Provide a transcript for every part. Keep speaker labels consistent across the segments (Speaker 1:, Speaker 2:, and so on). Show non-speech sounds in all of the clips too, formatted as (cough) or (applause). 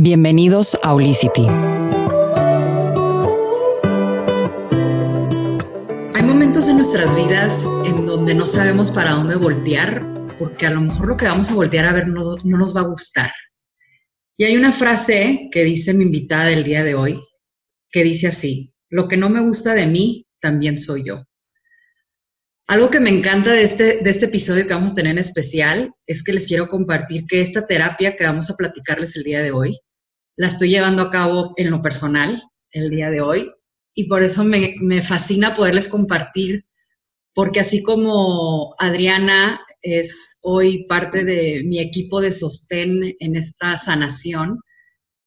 Speaker 1: Bienvenidos a Olicity.
Speaker 2: Hay momentos en nuestras vidas en donde no sabemos para dónde voltear, porque a lo mejor lo que vamos a voltear a ver no, no nos va a gustar. Y hay una frase que dice mi invitada del día de hoy, que dice así, lo que no me gusta de mí, también soy yo. Algo que me encanta de este, de este episodio que vamos a tener en especial es que les quiero compartir que esta terapia que vamos a platicarles el día de hoy la estoy llevando a cabo en lo personal el día de hoy y por eso me, fascina poderles compartir, porque así como Adriana es hoy parte de mi equipo de sostén en esta sanación,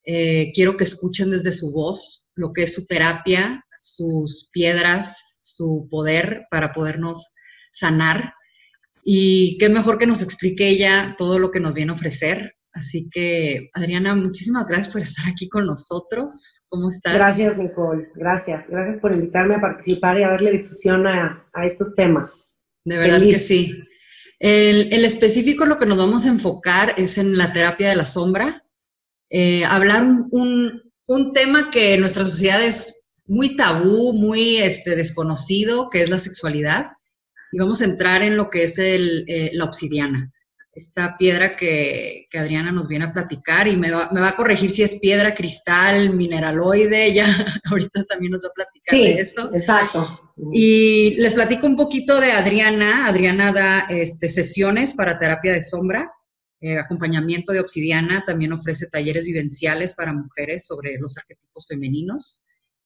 Speaker 2: eh, quiero que escuchen desde su voz lo que es su terapia, sus piedras, su poder para podernos sanar. Y qué mejor que nos explique ella todo lo que nos viene a ofrecer. Así que, Adriana, muchísimas gracias por estar aquí con nosotros. ¿Cómo estás?
Speaker 3: Gracias, Nicole. Gracias. Gracias por invitarme a participar y a darle difusión a, estos temas.
Speaker 2: De verdad que sí. El, el, específico lo que nos vamos a enfocar es en la terapia de la sombra. Eh, hablar un, un, tema que en nuestra sociedad es muy tabú, muy este, desconocido, que es la sexualidad. Y vamos a entrar en lo que es el, eh, la obsidiana esta piedra que, Adriana nos viene a platicar y me va, a corregir si es piedra, cristal, mineraloide, (laughs) ella ahorita también nos va a platicar de eso.
Speaker 3: Exacto.
Speaker 2: Y les platico un poquito de Adriana. Adriana da este, sesiones para terapia de sombra, eh, acompañamiento de obsidiana, también ofrece talleres vivenciales para mujeres sobre los arquetipos femeninos.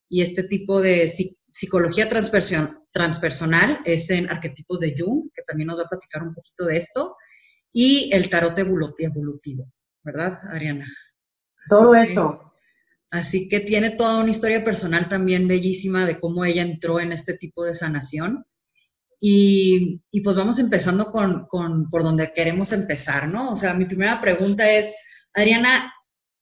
Speaker 2: Y este tipo de psicología transpersonal es en arquetipos de Jung, que también nos va a platicar un poquito de esto y el tarot evolutivo, ¿verdad, Ariana?
Speaker 3: Todo eso.
Speaker 2: Así que tiene toda una historia personal también bellísima de cómo ella entró en este tipo de sanación. Y, pues vamos empezando con, con, por donde queremos empezar, ¿no? O sea, mi primera pregunta es, Ariana,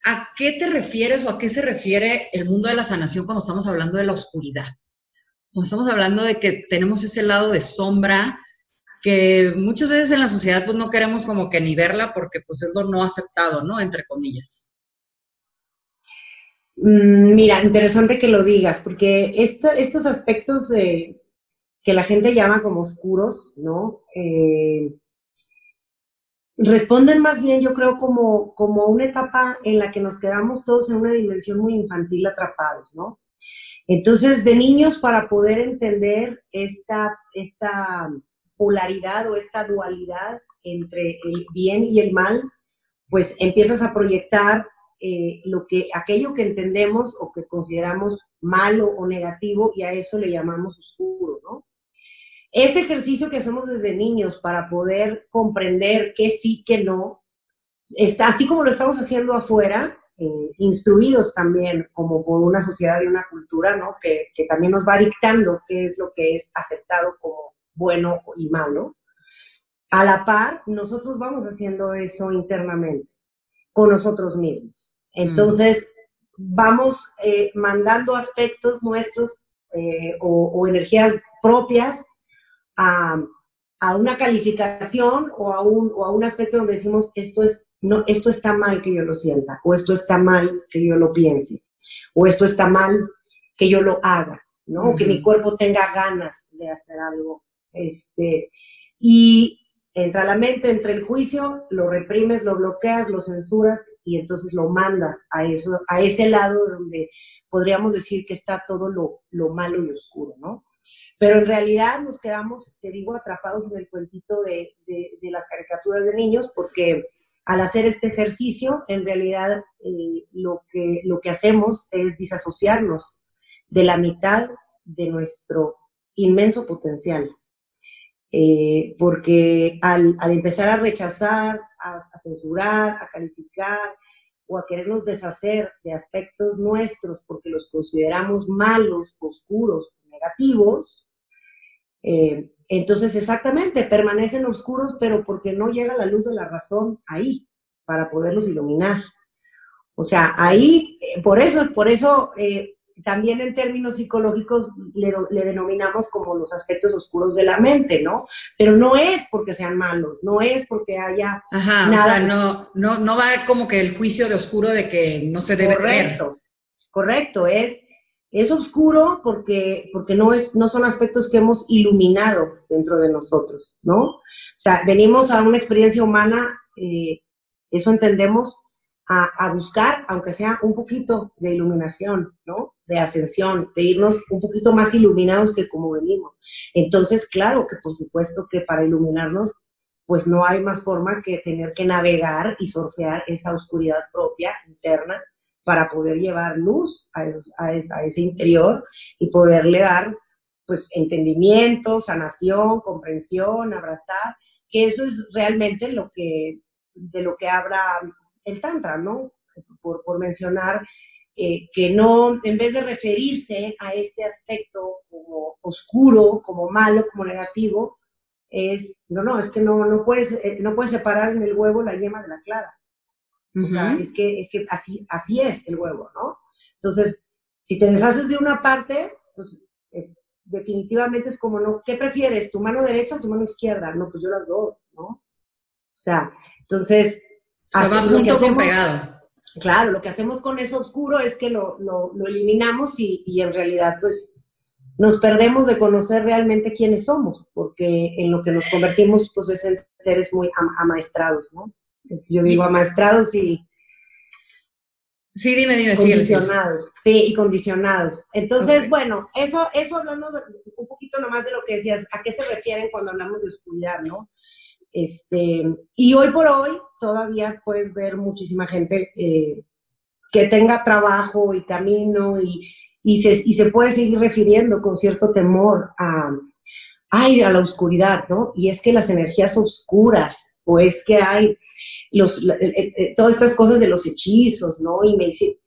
Speaker 2: ¿a qué te refieres o a qué se refiere el mundo de la sanación cuando estamos hablando de la oscuridad? Cuando estamos hablando de que tenemos ese lado de sombra, que muchas veces en la sociedad pues no queremos como que ni verla porque pues es lo no aceptado, ¿no? Entre comillas.
Speaker 3: Mm, mira, interesante que lo digas, porque estos aspectos que la gente llama como oscuros, ¿no? Eh, responden más bien, yo creo, como, como una etapa en la que nos quedamos todos en una dimensión muy infantil atrapados, ¿no? Entonces, de niños, para poder entender esta, esta polaridad o esta dualidad entre el bien y el mal, pues empiezas a proyectar eh, lo que, aquello que entendemos o que consideramos malo o negativo y a eso le llamamos oscuro, ¿no? Ese ejercicio que hacemos desde niños para poder comprender qué sí, qué no, está así como lo estamos haciendo afuera, eh, instruidos también como por una sociedad y una cultura, ¿no? Que, que también nos va dictando qué es lo que es aceptado como bueno y malo. A la par, nosotros vamos haciendo eso internamente, con nosotros mismos. Entonces, vamos eh, mandando aspectos nuestros eh, o, energías propias a, una calificación o a, un, o a un aspecto donde decimos, esto, es, no, esto está mal que yo lo sienta, o esto está mal que yo lo piense, o esto está mal que yo lo haga, ¿no? O que mi cuerpo tenga ganas de hacer algo este, y entra la mente, entra el juicio, lo reprimes, lo bloqueas, lo censuras y entonces lo mandas a, eso, a ese lado donde podríamos decir que está todo lo, lo malo y oscuro, ¿no? Pero en realidad nos quedamos, te digo, atrapados en el cuentito de, de, las caricaturas de niños porque al hacer este ejercicio, en realidad eh, lo, que, lo que hacemos es disasociarnos de la mitad de nuestro inmenso potencial. Eh, porque al, empezar a rechazar, a, censurar, a calificar o a querernos deshacer de aspectos nuestros porque los consideramos malos, oscuros, negativos, eh, entonces exactamente permanecen oscuros, pero porque no llega la luz de la razón ahí para poderlos iluminar. O sea, ahí, eh, por eso, por eso también en términos psicológicos le, denominamos como los aspectos oscuros de la mente, ¿no? Pero no es porque sean malos, no es porque haya
Speaker 2: Ajá, nada. O sea, no, no, no va como que el juicio de oscuro de que no se debe
Speaker 3: correcto, Correcto, es, es oscuro porque, porque no, es, no son aspectos que hemos iluminado dentro de nosotros, ¿no? O sea, venimos a una experiencia humana, eh, eso entendemos, a, buscar, aunque sea un poquito de iluminación, ¿no? De ascensión, de irnos un poquito más iluminados que como venimos. Entonces, claro que por supuesto que para iluminarnos, pues no hay más forma que tener que navegar y surfear esa oscuridad propia, interna, para poder llevar luz a, a, ese interior y poderle dar, pues, entendimiento, sanación, comprensión, abrazar, que eso es realmente lo que, de lo que habla el Tantra, ¿no? Por, por mencionar eh, que no, en vez de referirse a este aspecto como oscuro, como malo, como negativo, es, no, no, es que no, no, puedes, eh, no puedes separar en el huevo la yema de la clara. O sea, es que, es que así, así es el huevo, ¿no? Entonces, si te deshaces de una parte, pues definitivamente es como, ¿no? ¿Qué prefieres? ¿Tu mano derecha o tu mano izquierda? No, pues yo las dos, ¿no? O sea, entonces,
Speaker 2: se va junto con pegado.
Speaker 3: Claro, lo que hacemos con eso oscuro es que lo, eliminamos y, en realidad pues nos perdemos de conocer realmente quiénes somos, porque en lo que nos convertimos pues es en seres muy amaestrados, ¿no? Yo digo amaestrados y...
Speaker 2: Sí, dime, dime,
Speaker 3: condicionados, sí, y condicionados. Entonces, bueno, eso, eso hablando un poquito nomás de lo que decías, ¿a qué se refieren cuando hablamos de oscuridad, no? Este, y hoy por hoy todavía puedes ver muchísima gente eh, que tenga trabajo y camino y, y, se, y, se, puede seguir refiriendo con cierto temor a, ay, a la oscuridad, ¿no? Y es que las energías oscuras, o es que hay los, eh, eh, todas estas cosas de los hechizos, ¿no? Y me dice,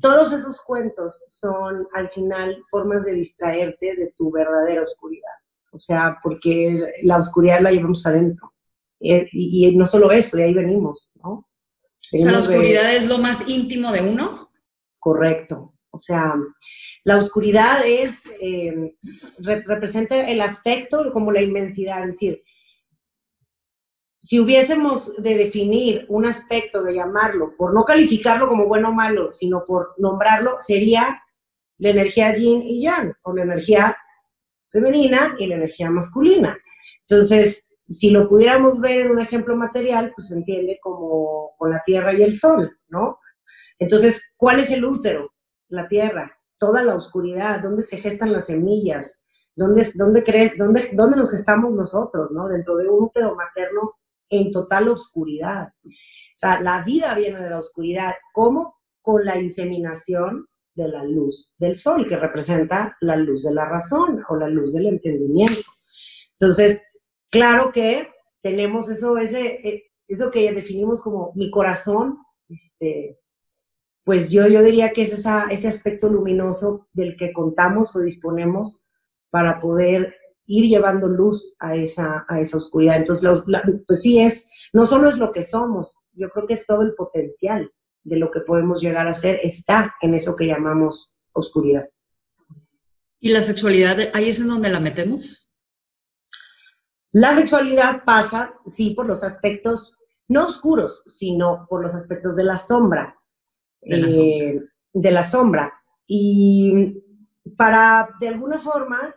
Speaker 3: todos esos cuentos son al final formas de distraerte de tu verdadera oscuridad. O sea, porque la oscuridad la llevamos adentro. Eh, y, no solo eso, de ahí venimos, ¿no?
Speaker 2: o sea, la oscuridad es lo más íntimo de uno.
Speaker 3: Correcto. O sea, la oscuridad es, eh, representa el aspecto como la inmensidad, es decir, si hubiésemos de definir un aspecto, de llamarlo, por no calificarlo como bueno o malo, sino por nombrarlo, sería la energía yin y yang, o la energía femenina y la energía masculina. Entonces, si lo pudiéramos ver en un ejemplo material, pues se entiende como con la Tierra y el Sol, ¿no? Entonces, ¿cuál es el útero? La Tierra, toda la oscuridad, ¿dónde se gestan las semillas? ¿Dónde, dónde crees, dónde, dónde nos gestamos nosotros, ¿no? Dentro de un útero materno en total oscuridad. O sea, la vida viene de la oscuridad. ¿Cómo? Con la inseminación de la luz del sol, que representa la luz de la razón o la luz del entendimiento. Entonces, claro que tenemos eso, ese, eh, eso que definimos como mi corazón, este, pues yo, yo diría que es ese aspecto luminoso del que contamos o disponemos para poder ir llevando luz a esa, a esa oscuridad. Entonces, pues sí es, no solo es lo que somos, yo creo que es todo el potencial de lo que podemos llegar a ser está en eso que llamamos oscuridad.
Speaker 2: ¿Y la sexualidad, ahí es en donde la metemos?
Speaker 3: La sexualidad pasa, sí, por los aspectos, no oscuros, sino por los aspectos de la sombra. De la, sombra. Eh, de la sombra. Y para, de alguna forma,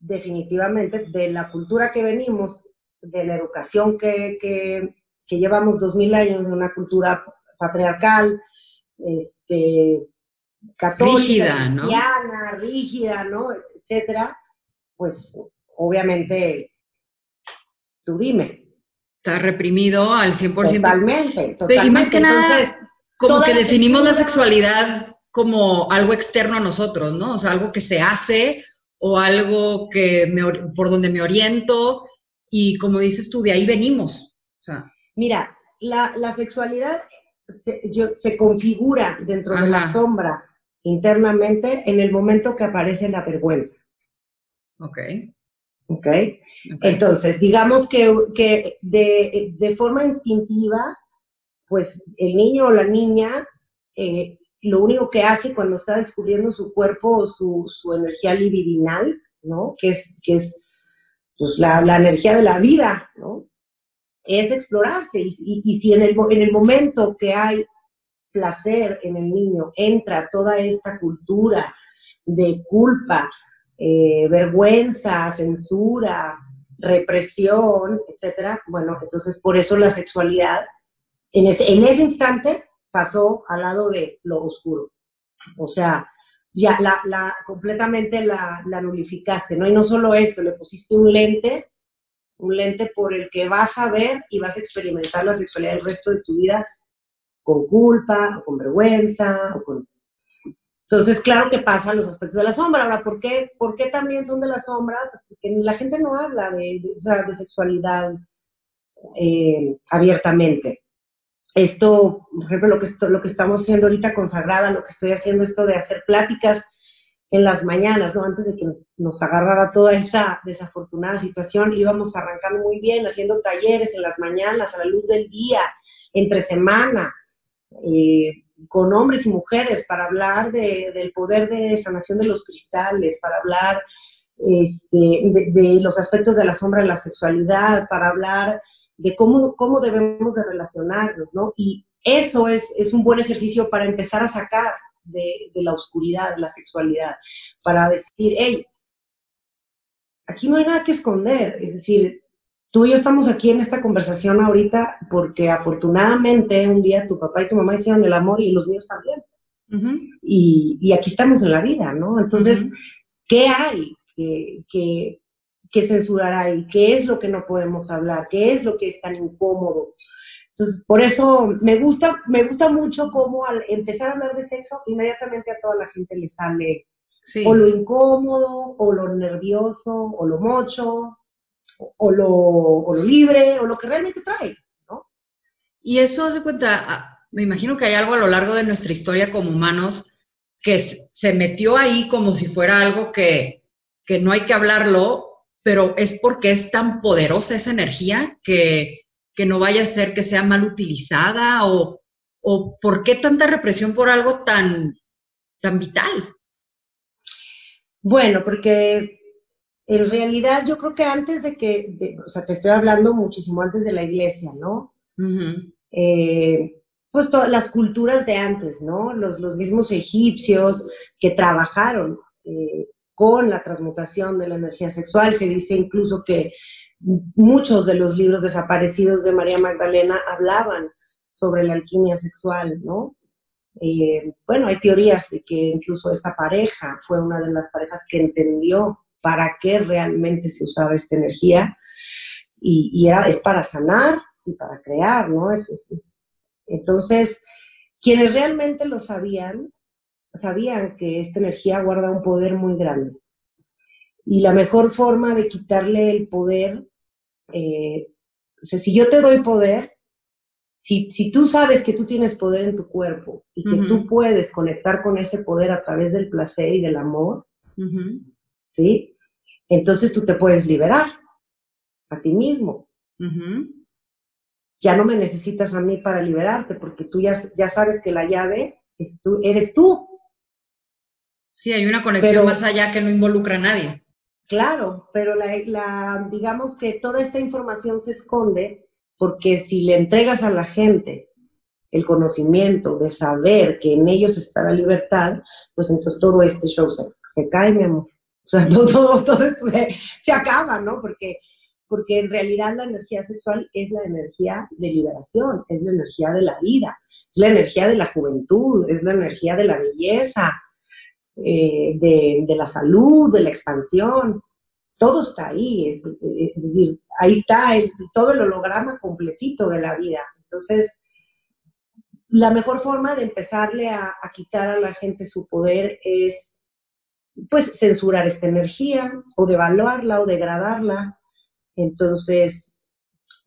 Speaker 3: definitivamente, de la cultura que venimos, de la educación que, que, que llevamos dos mil años, de una cultura patriarcal, este, católica, rígida, ¿no? rígida, ¿no? Etcétera, pues obviamente, tú dime.
Speaker 2: Está reprimido al 100%.
Speaker 3: Totalmente, totalmente.
Speaker 2: Y más que nada, como que definimos la sexualidad como algo externo a nosotros, ¿no? O sea, algo que se hace o algo que me, por donde me oriento y como dices tú, de ahí venimos. O sea.
Speaker 3: Mira, la, la sexualidad se, configura dentro de la sombra internamente en el momento que aparece la vergüenza.
Speaker 2: Ok.
Speaker 3: Ok. Entonces, digamos que, que de, forma instintiva, pues el niño o la niña eh, lo único que hace cuando está descubriendo su cuerpo o su, energía libidinal, ¿no? Que es, que es pues, la, energía de la vida, ¿no? Es explorarse. Y, si en el, en el momento que hay placer en el niño entra toda esta cultura de culpa, eh, vergüenza, censura, represión, etcétera, bueno, entonces por eso la sexualidad en ese, en ese instante pasó al lado de lo oscuro. O sea, ya la, completamente la, la, nulificaste, ¿no? Y no solo esto, le pusiste un lente, un lente por el que vas a ver y vas a experimentar la sexualidad el resto de tu vida con culpa, o con vergüenza, o con... Entonces, claro que pasan los aspectos de la sombra. Ahora, ¿por qué, ¿por qué también son de la sombra? Pues porque la gente no habla de, de, sexualidad eh, abiertamente esto, por ejemplo, lo que, lo que estamos haciendo ahorita consagrada, lo que estoy haciendo esto de hacer pláticas en las mañanas, ¿no? Antes de que nos agarrara toda esta desafortunada situación, íbamos arrancando muy bien, haciendo talleres en las mañanas, a la luz del día, entre semana, eh, con hombres y mujeres, para hablar del poder de sanación de los cristales, para hablar este, de, de los aspectos de la sombra de la sexualidad, para hablar de cómo, cómo debemos de relacionarnos, ¿no? Y eso es, es un buen ejercicio para empezar a sacar de, de la oscuridad la sexualidad, para decir, hey, aquí no hay nada que esconder, es decir, tú y yo estamos aquí en esta conversación ahorita porque afortunadamente un día tu papá y tu mamá hicieron el amor y los míos también. y, y, aquí estamos en la vida, ¿no? Entonces, ¿qué hay que, que, que censurar ahí, qué es lo que no podemos hablar, qué es lo que es tan incómodo. Entonces, por eso me gusta, me gusta mucho cómo al empezar a hablar de sexo, inmediatamente a toda la gente le sale o lo incómodo, o lo nervioso, o lo mocho, o, lo, o lo libre, o lo que realmente trae, ¿no?
Speaker 2: Y eso, hace cuenta, ah, me imagino que hay algo a lo largo de nuestra historia como humanos que se metió ahí como si fuera algo que, que no hay que hablarlo pero es porque es tan poderosa esa energía que, no vaya a ser que sea mal utilizada o, o por qué tanta represión por algo tan, tan vital.
Speaker 3: Bueno, porque en realidad yo creo que antes de que, o sea, te estoy hablando muchísimo antes de la iglesia, ¿no? Eh, pues todas las culturas de antes, ¿no? Los, los mismos egipcios que trabajaron eh, con la transmutación de la energía sexual. Se dice incluso que muchos de los libros desaparecidos de María Magdalena hablaban sobre la alquimia sexual, ¿no? Eh, bueno, hay teorías de que incluso esta pareja fue una de las parejas que entendió para qué realmente se usaba esta energía y, era, es para sanar y para crear, ¿no? entonces, quienes realmente lo sabían sabían que esta energía guarda un poder muy grande. Y la mejor forma de quitarle el poder, eh, o sea, si yo te doy poder, si, si, tú sabes que tú tienes poder en tu cuerpo y que tú puedes conectar con ese poder a través del placer y del amor, ¿sí? Entonces tú te puedes liberar a ti mismo. Ya no me necesitas a mí para liberarte porque tú ya, ya sabes que la llave es tú, eres tú.
Speaker 2: Sí, hay una conexión más allá que no involucra a nadie.
Speaker 3: Claro, pero la, digamos que toda esta información se esconde porque si le entregas a la gente el conocimiento de saber que en ellos está la libertad, pues entonces todo este show se, cae, mi amor. O sea, (laughs) todo, todo, esto se, acaba, ¿no? Porque, porque en realidad la energía sexual es la energía de liberación, es la energía de la vida, es la energía de la juventud, es la energía de la belleza, eh, de, la salud, de la expansión, todo está ahí, es decir, ahí está todo el holograma completito de la vida. Entonces, la mejor forma de empezarle a, quitar a la gente su poder es, pues, censurar esta energía o devaluarla o degradarla. Entonces,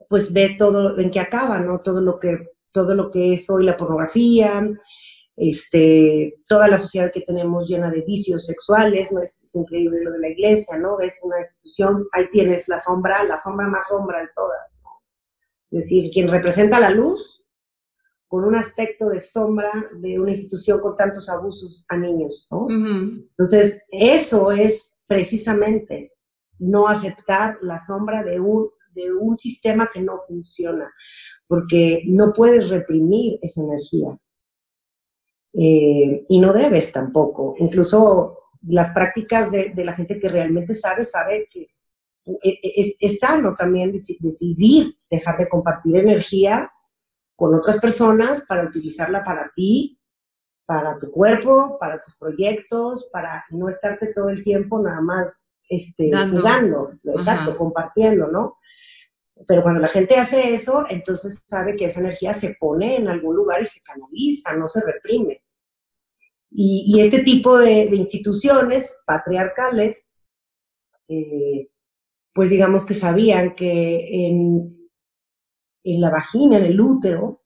Speaker 3: pues ve todo en que acaba, ¿no? Todo lo que, todo lo que es hoy la pornografía, este, toda la sociedad que tenemos llena de vicios sexuales, ¿no? Es, increíble lo de la iglesia, ¿no? Es una institución, ahí tienes la sombra, la sombra más sombra de todas, Es decir, quien representa la luz, con un aspecto de sombra de una institución con tantos abusos a niños, ¿no? Entonces, eso es precisamente no aceptar la sombra de un, de un sistema que no funciona, porque no puedes reprimir esa energía. Eh, y no debes tampoco. Incluso las prácticas de, la gente que realmente sabe, sabe que e, e, es, sano también decidir dejar de compartir energía con otras personas para utilizarla para ti, para tu cuerpo, para tus proyectos, para no estarte todo el tiempo nada más este, jugando, exacto, compartiendo, ¿no? Pero cuando la gente hace eso, entonces sabe que esa energía se pone en algún lugar y se canaliza, no se reprime. Y, este tipo de, instituciones patriarcales, eh, pues digamos que sabían que en, en la vagina, en el útero,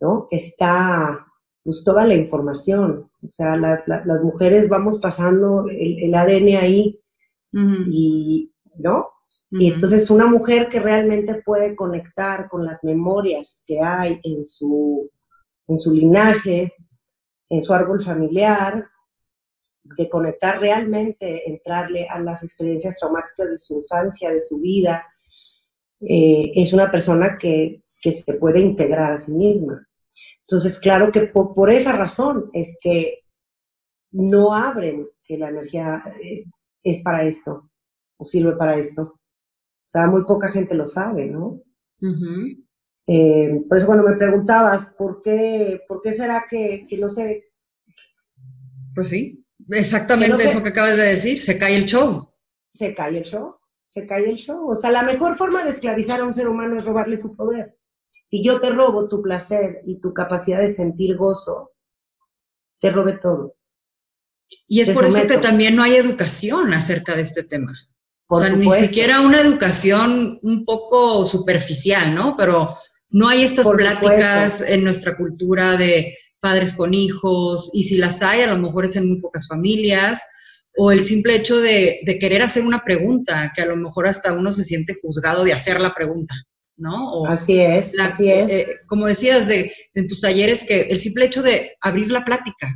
Speaker 3: ¿no? Está pues toda la información. O sea, las mujeres vamos pasando el, ADN ahí y, ¿no? Y entonces una mujer que realmente puede conectar con las memorias que hay en su, en su linaje, en su árbol familiar, de conectar realmente, entrarle a las experiencias traumáticas de su infancia, de su vida, eh, es una persona que, se puede integrar a sí misma. Entonces, claro que por, esa razón es que no abren que la energía eh, es para esto o sirve para esto. O sea, muy poca gente lo sabe, ¿no? Eh, por eso cuando me preguntabas, ¿por qué, por qué será que, no sé?
Speaker 2: Pues sí, exactamente eso que acabas de decir, se cae el show.
Speaker 3: Se cae el show se cae el show. O sea, la mejor forma de esclavizar a un ser humano es robarle su poder. Si yo te robo tu placer y tu capacidad de sentir gozo, te robe todo.
Speaker 2: Y es por eso que también no hay educación acerca de este tema. O sea, ni siquiera una educación un poco superficial, ¿no? Pero no hay estas pláticas en nuestra cultura de padres con hijos, y si las hay, a lo mejor es en muy pocas familias, o el simple hecho de, querer hacer una pregunta, que a lo mejor hasta uno se siente juzgado de hacer la pregunta, ¿no?
Speaker 3: así es, así es.
Speaker 2: Eh, como decías de, en tus talleres, que el simple hecho de abrir la plática,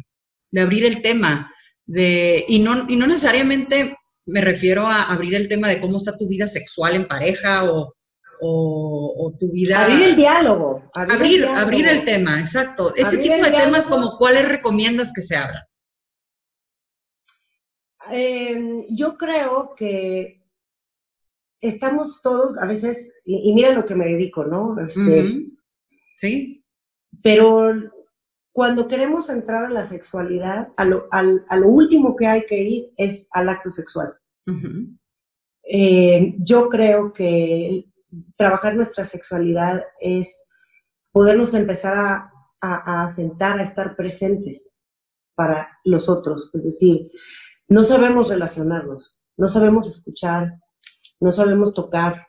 Speaker 2: de abrir el tema, de, y, no, y no necesariamente me refiero a abrir el tema de cómo está tu vida sexual en pareja o, tu vida...
Speaker 3: Abrir el diálogo.
Speaker 2: Abrir, abrir, el, tema, exacto. Ese tipo de temas como cuáles recomiendas que se abran.
Speaker 3: Em, yo creo que estamos todos a veces, y, mira lo que me dedico, ¿no?
Speaker 2: Este, sí.
Speaker 3: Pero cuando queremos entrar a la sexualidad, a lo, último que hay que ir es al acto sexual. Em, yo creo que trabajar nuestra sexualidad es podernos empezar a, a, a sentar, a estar presentes para los otros. Es decir, no sabemos relacionarnos, no sabemos escuchar, no sabemos tocar.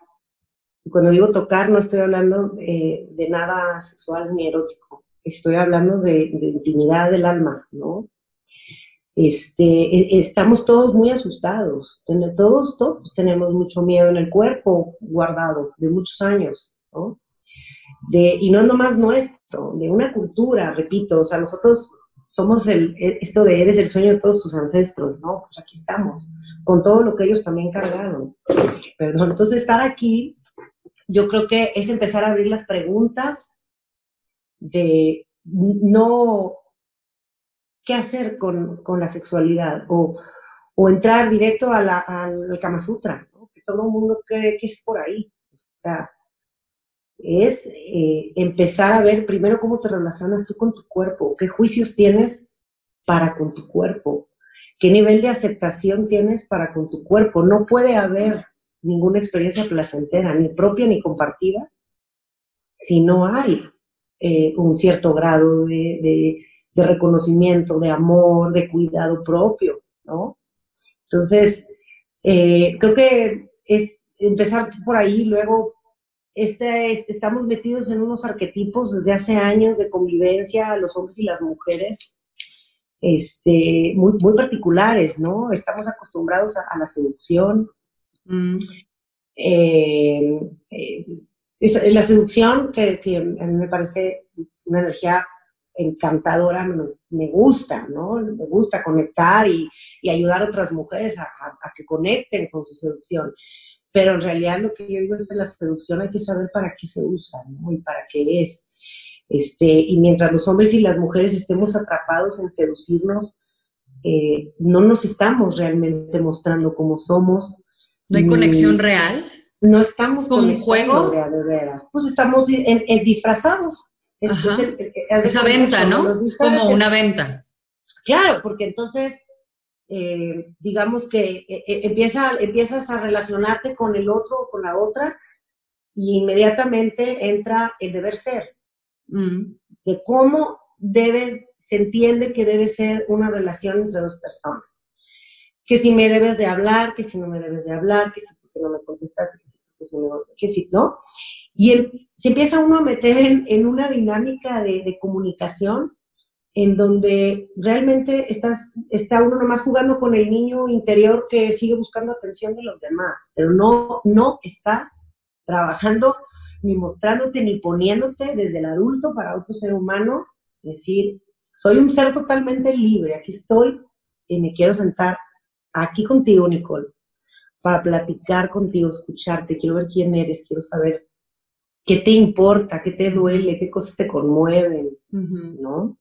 Speaker 3: Y cuando digo tocar, no estoy hablando de, nada sexual ni erótico, estoy hablando de, intimidad del alma, ¿no? Este, e, estamos todos muy asustados, todos, todos tenemos mucho miedo en el cuerpo guardado de muchos años, ¿no? De, y no nomás nuestro, de una cultura, repito, o sea, nosotros somos el, e, esto de eres el sueño de todos tus ancestros, ¿no? Pues aquí estamos, con todo lo que ellos también cargaron. Perdón, entonces estar aquí, yo creo que es empezar a abrir las preguntas de no qué hacer con, la sexualidad o, entrar directo a la, al Kama Sutra, que todo el mundo cree que es por ahí. O sea, es eh, empezar a ver primero cómo te relacionas tú con tu cuerpo, qué juicios tienes para con tu cuerpo, qué nivel de aceptación tienes para con tu cuerpo. No puede haber ninguna experiencia placentera, ni propia ni compartida, si no hay eh, un cierto grado de, reconocimiento, de amor, de cuidado propio, ¿no? Entonces, eh, creo que es empezar por ahí, luego este, estamos metidos en unos arquetipos desde hace años de convivencia, los hombres y las mujeres, este, muy, muy particulares, ¿no? Estamos acostumbrados a, la seducción. Mm. Eh, eh, la seducción, que, a mí me parece una energía encantadora, me, gusta, ¿no? Me gusta conectar y, ayudar a otras mujeres a, que conecten con su seducción. Pero en realidad lo que yo digo es que la seducción hay que saber para qué se usa, ¿no? Y para qué es. Este, y mientras los hombres y las mujeres estemos atrapados en seducirnos, eh, no nos estamos realmente mostrando cómo somos.
Speaker 2: ¿No hay conexión real?
Speaker 3: No estamos
Speaker 2: con un juego.
Speaker 3: De, veras. Pues estamos disfrazados.
Speaker 2: Esa venta, ¿no? Es como una venta.
Speaker 3: Claro, porque entonces, eh, digamos que eh, empieza, empiezas a relacionarte con el otro o con la otra y inmediatamente entra el deber ser. Mm. De cómo debe, se entiende que debe ser una relación entre dos personas. Que si me debes de hablar, que si no me debes de hablar, que si porque no me contestaste, que si, que si, no. Y se empieza uno a meter en, una dinámica de, comunicación en donde realmente estás, está uno nomás jugando con el niño interior que sigue buscando atención de los demás, pero no, no estás trabajando ni mostrándote ni poniéndote desde el adulto para otro ser humano, decir, soy un ser totalmente libre, aquí estoy y me quiero sentar aquí contigo, Nicole, para platicar contigo, escucharte, quiero ver quién eres, quiero saber qué te importa, qué te duele, qué cosas te conmueven, ¿no?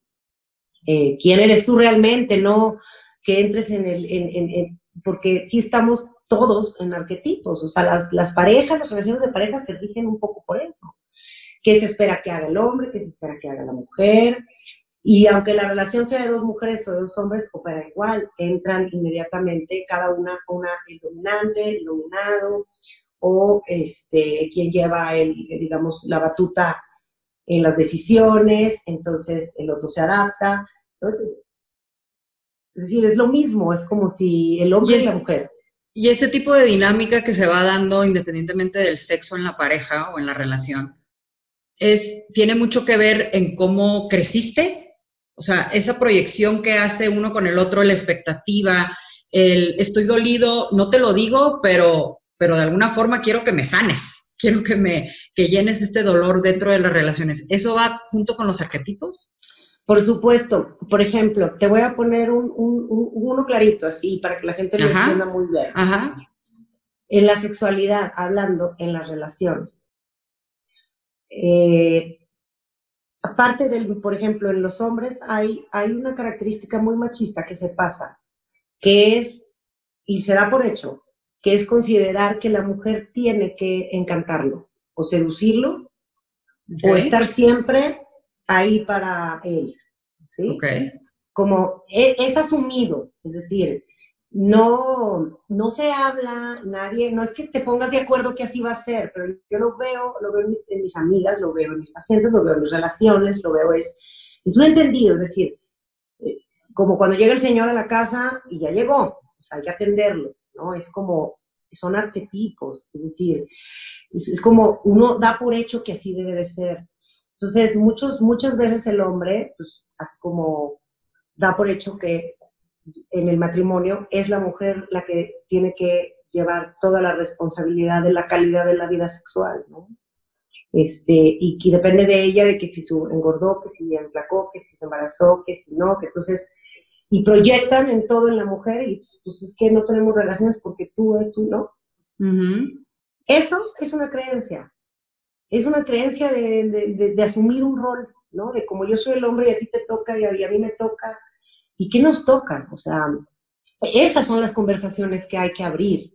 Speaker 3: Eh, quién eres tú realmente, no que entres en el, en, porque sí estamos todos en arquetipos, o sea, las, las parejas, las relaciones de pareja se rigen un poco por eso. ¿Qué se espera que haga el hombre? ¿Qué se espera que haga la mujer? Y aunque la relación sea de dos mujeres o de dos hombres, opera igual, entran inmediatamente cada una, una el dominante, el dominado, o este, quien lleva, el, digamos, la batuta en las decisiones, entonces el otro se adapta. es decir, es lo mismo, es como si el hombre y, la mujer.
Speaker 2: Y ese tipo de dinámica que se va dando independientemente del sexo en la pareja o en la relación, es, tiene mucho que ver en cómo creciste, o sea, esa proyección que hace uno con el otro, la expectativa, el estoy dolido, no te lo digo, pero pero de alguna forma quiero que me sanes, (laughs) quiero que me que llenes este dolor dentro de las relaciones. ¿Eso va junto con los arquetipos?
Speaker 3: Por supuesto. Por ejemplo, te voy a poner un, uno clarito así para que la gente lo entienda muy bien. Ajá. En la sexualidad, hablando en las relaciones. Eh, aparte del, por ejemplo, en los hombres hay, hay una característica muy machista que se pasa, que es, y se da por hecho, que es considerar que la mujer tiene que encantarlo o seducirlo o estar siempre ahí para él, ¿sí? Como e, es, asumido, es decir, no, no se habla, nadie, no es que te pongas de acuerdo que así va a ser, pero yo lo veo, lo veo en mis, amigas, lo veo en mis pacientes, lo veo en mis relaciones, lo veo, es, es un entendido, es decir, eh, como cuando llega el señor a la casa y ya llegó, pues hay que atenderlo, ¿no? Es como, son arquetipos, es decir, es, como uno da por hecho que así debe de ser. Entonces, muchos, muchas veces el hombre, pues, así como da por hecho que en el matrimonio es la mujer la que tiene que llevar toda la responsabilidad de la calidad de la vida sexual, ¿no? Este, y que depende de ella de que si se engordó, que si emplacó, que si se embarazó, que si no, que entonces y proyectan en todo en la mujer y pues es que no tenemos relaciones porque tú, eh, tú no. Eso es una creencia. Es una creencia de, de, asumir un rol, ¿no? De como yo soy el hombre y a ti te toca y a, mí me toca. ¿Y qué nos toca? O sea, esas son las conversaciones que hay que abrir.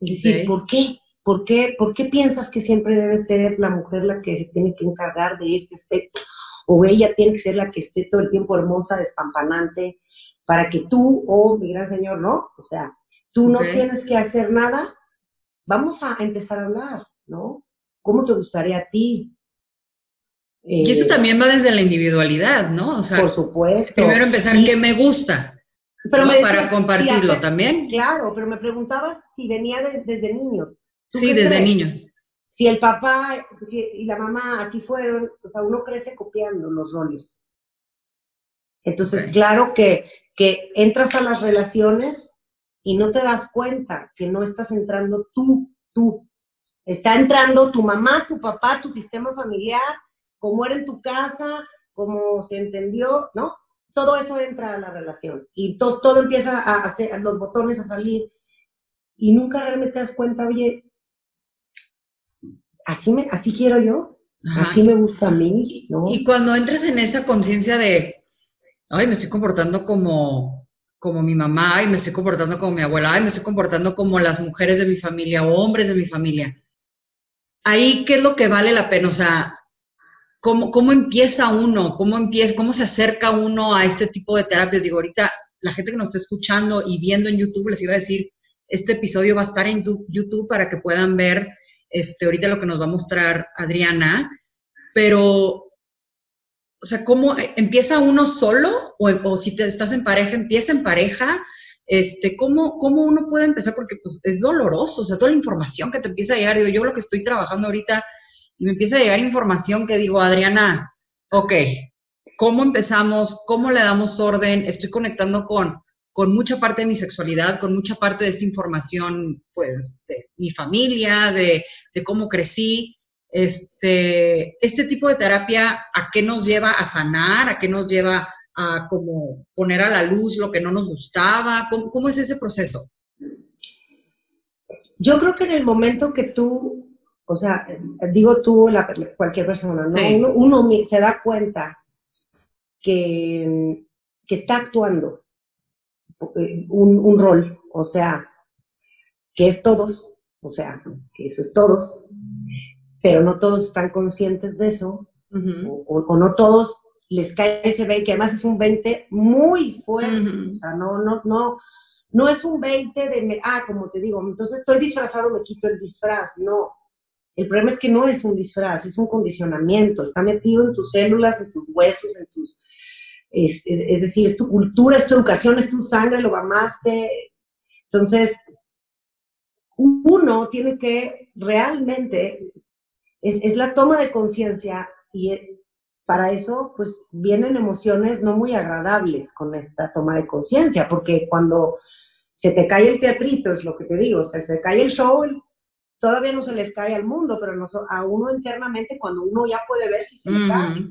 Speaker 3: Es decir, ¿por qué? ¿Por qué? ¿Por qué piensas que siempre debe ser la mujer la que se tiene que encargar de este aspecto? O ella tiene que ser la que esté todo el tiempo hermosa, despampanante, para que tú, oh mi gran señor, no, o sea, tú no tienes que hacer nada, vamos a empezar a hablar, ¿no? ¿Cómo te gustaría a ti?
Speaker 2: Y eso eh, también va desde la individualidad, ¿no?
Speaker 3: O sea, por supuesto.
Speaker 2: Primero empezar qué me gusta. Pero para compartirlo también.
Speaker 3: Claro, pero me preguntabas si venía desde niños.
Speaker 2: Sí, desde niños.
Speaker 3: Si el papá y la mamá así fueron, o sea, uno crece copiando los roles. Entonces, claro que que entras a las relaciones y no te das cuenta que no estás entrando tú, tú. Está entrando tu mamá, tu papá, tu sistema familiar, cómo era en tu casa, cómo se entendió, ¿no? Todo eso entra a la relación y todo, todo empieza a hacer, los botones a salir y nunca realmente te das cuenta, oye, así, me, así quiero yo, así me gusta a mí, ¿no?
Speaker 2: Y cuando entres en esa conciencia de, ay, me estoy comportando como, como mi mamá, ay, me estoy comportando como mi abuela, ay, me estoy comportando como las mujeres de mi familia o hombres de mi familia. Ahí, ¿qué es lo que vale la pena? O sea, ¿cómo, cómo empieza uno? ¿Cómo empieza, cómo se acerca uno a este tipo de terapias? Digo, ahorita la gente que nos está escuchando y viendo en YouTube les iba a decir, este episodio va a estar en YouTube para que puedan ver este, ahorita lo que nos va a mostrar Adriana, pero o sea, ¿cómo empieza uno solo o, si te estás en pareja, empieza en pareja? Este, ¿cómo, ¿Cómo uno puede empezar? Porque pues, es doloroso, o sea, toda la información que te empieza a llegar, digo, yo lo que estoy trabajando ahorita y me empieza a llegar información que digo, Adriana, ok, ¿cómo empezamos? ¿Cómo le damos orden? Estoy conectando con, con mucha parte de mi sexualidad, con mucha parte de esta información, pues, de mi familia, de, de cómo crecí este, este tipo de terapia, ¿a qué nos lleva a sanar? ¿A qué nos lleva a como poner a la luz lo que no nos gustaba? ¿Cómo, es ese proceso?
Speaker 3: Yo creo que en el momento que tú, o sea, digo tú, cualquier persona, ¿no? Uno, se da cuenta que, que está actuando eh, un, un, rol, o sea, que es todos, o sea, que eso es todos, pero no todos están conscientes de eso, o, no todos les cae ese 20, que además es un 20 muy fuerte, o sea, no, no, no, no es un 20 de, ah, como te digo, entonces estoy disfrazado, me quito el disfraz, no. El problema es que no es un disfraz, es un condicionamiento, está metido en tus células, en tus huesos, en tus, es, es decir, es tu cultura, es tu educación, es tu sangre, lo amaste. Entonces, uno tiene que realmente es, la toma de conciencia y eh, para eso pues vienen emociones no muy agradables con esta toma de conciencia, porque cuando se te cae el teatrito, es lo que te digo, o sea, se cae el show, todavía no se les cae al mundo, pero no, a uno internamente cuando uno ya puede ver si se le cae.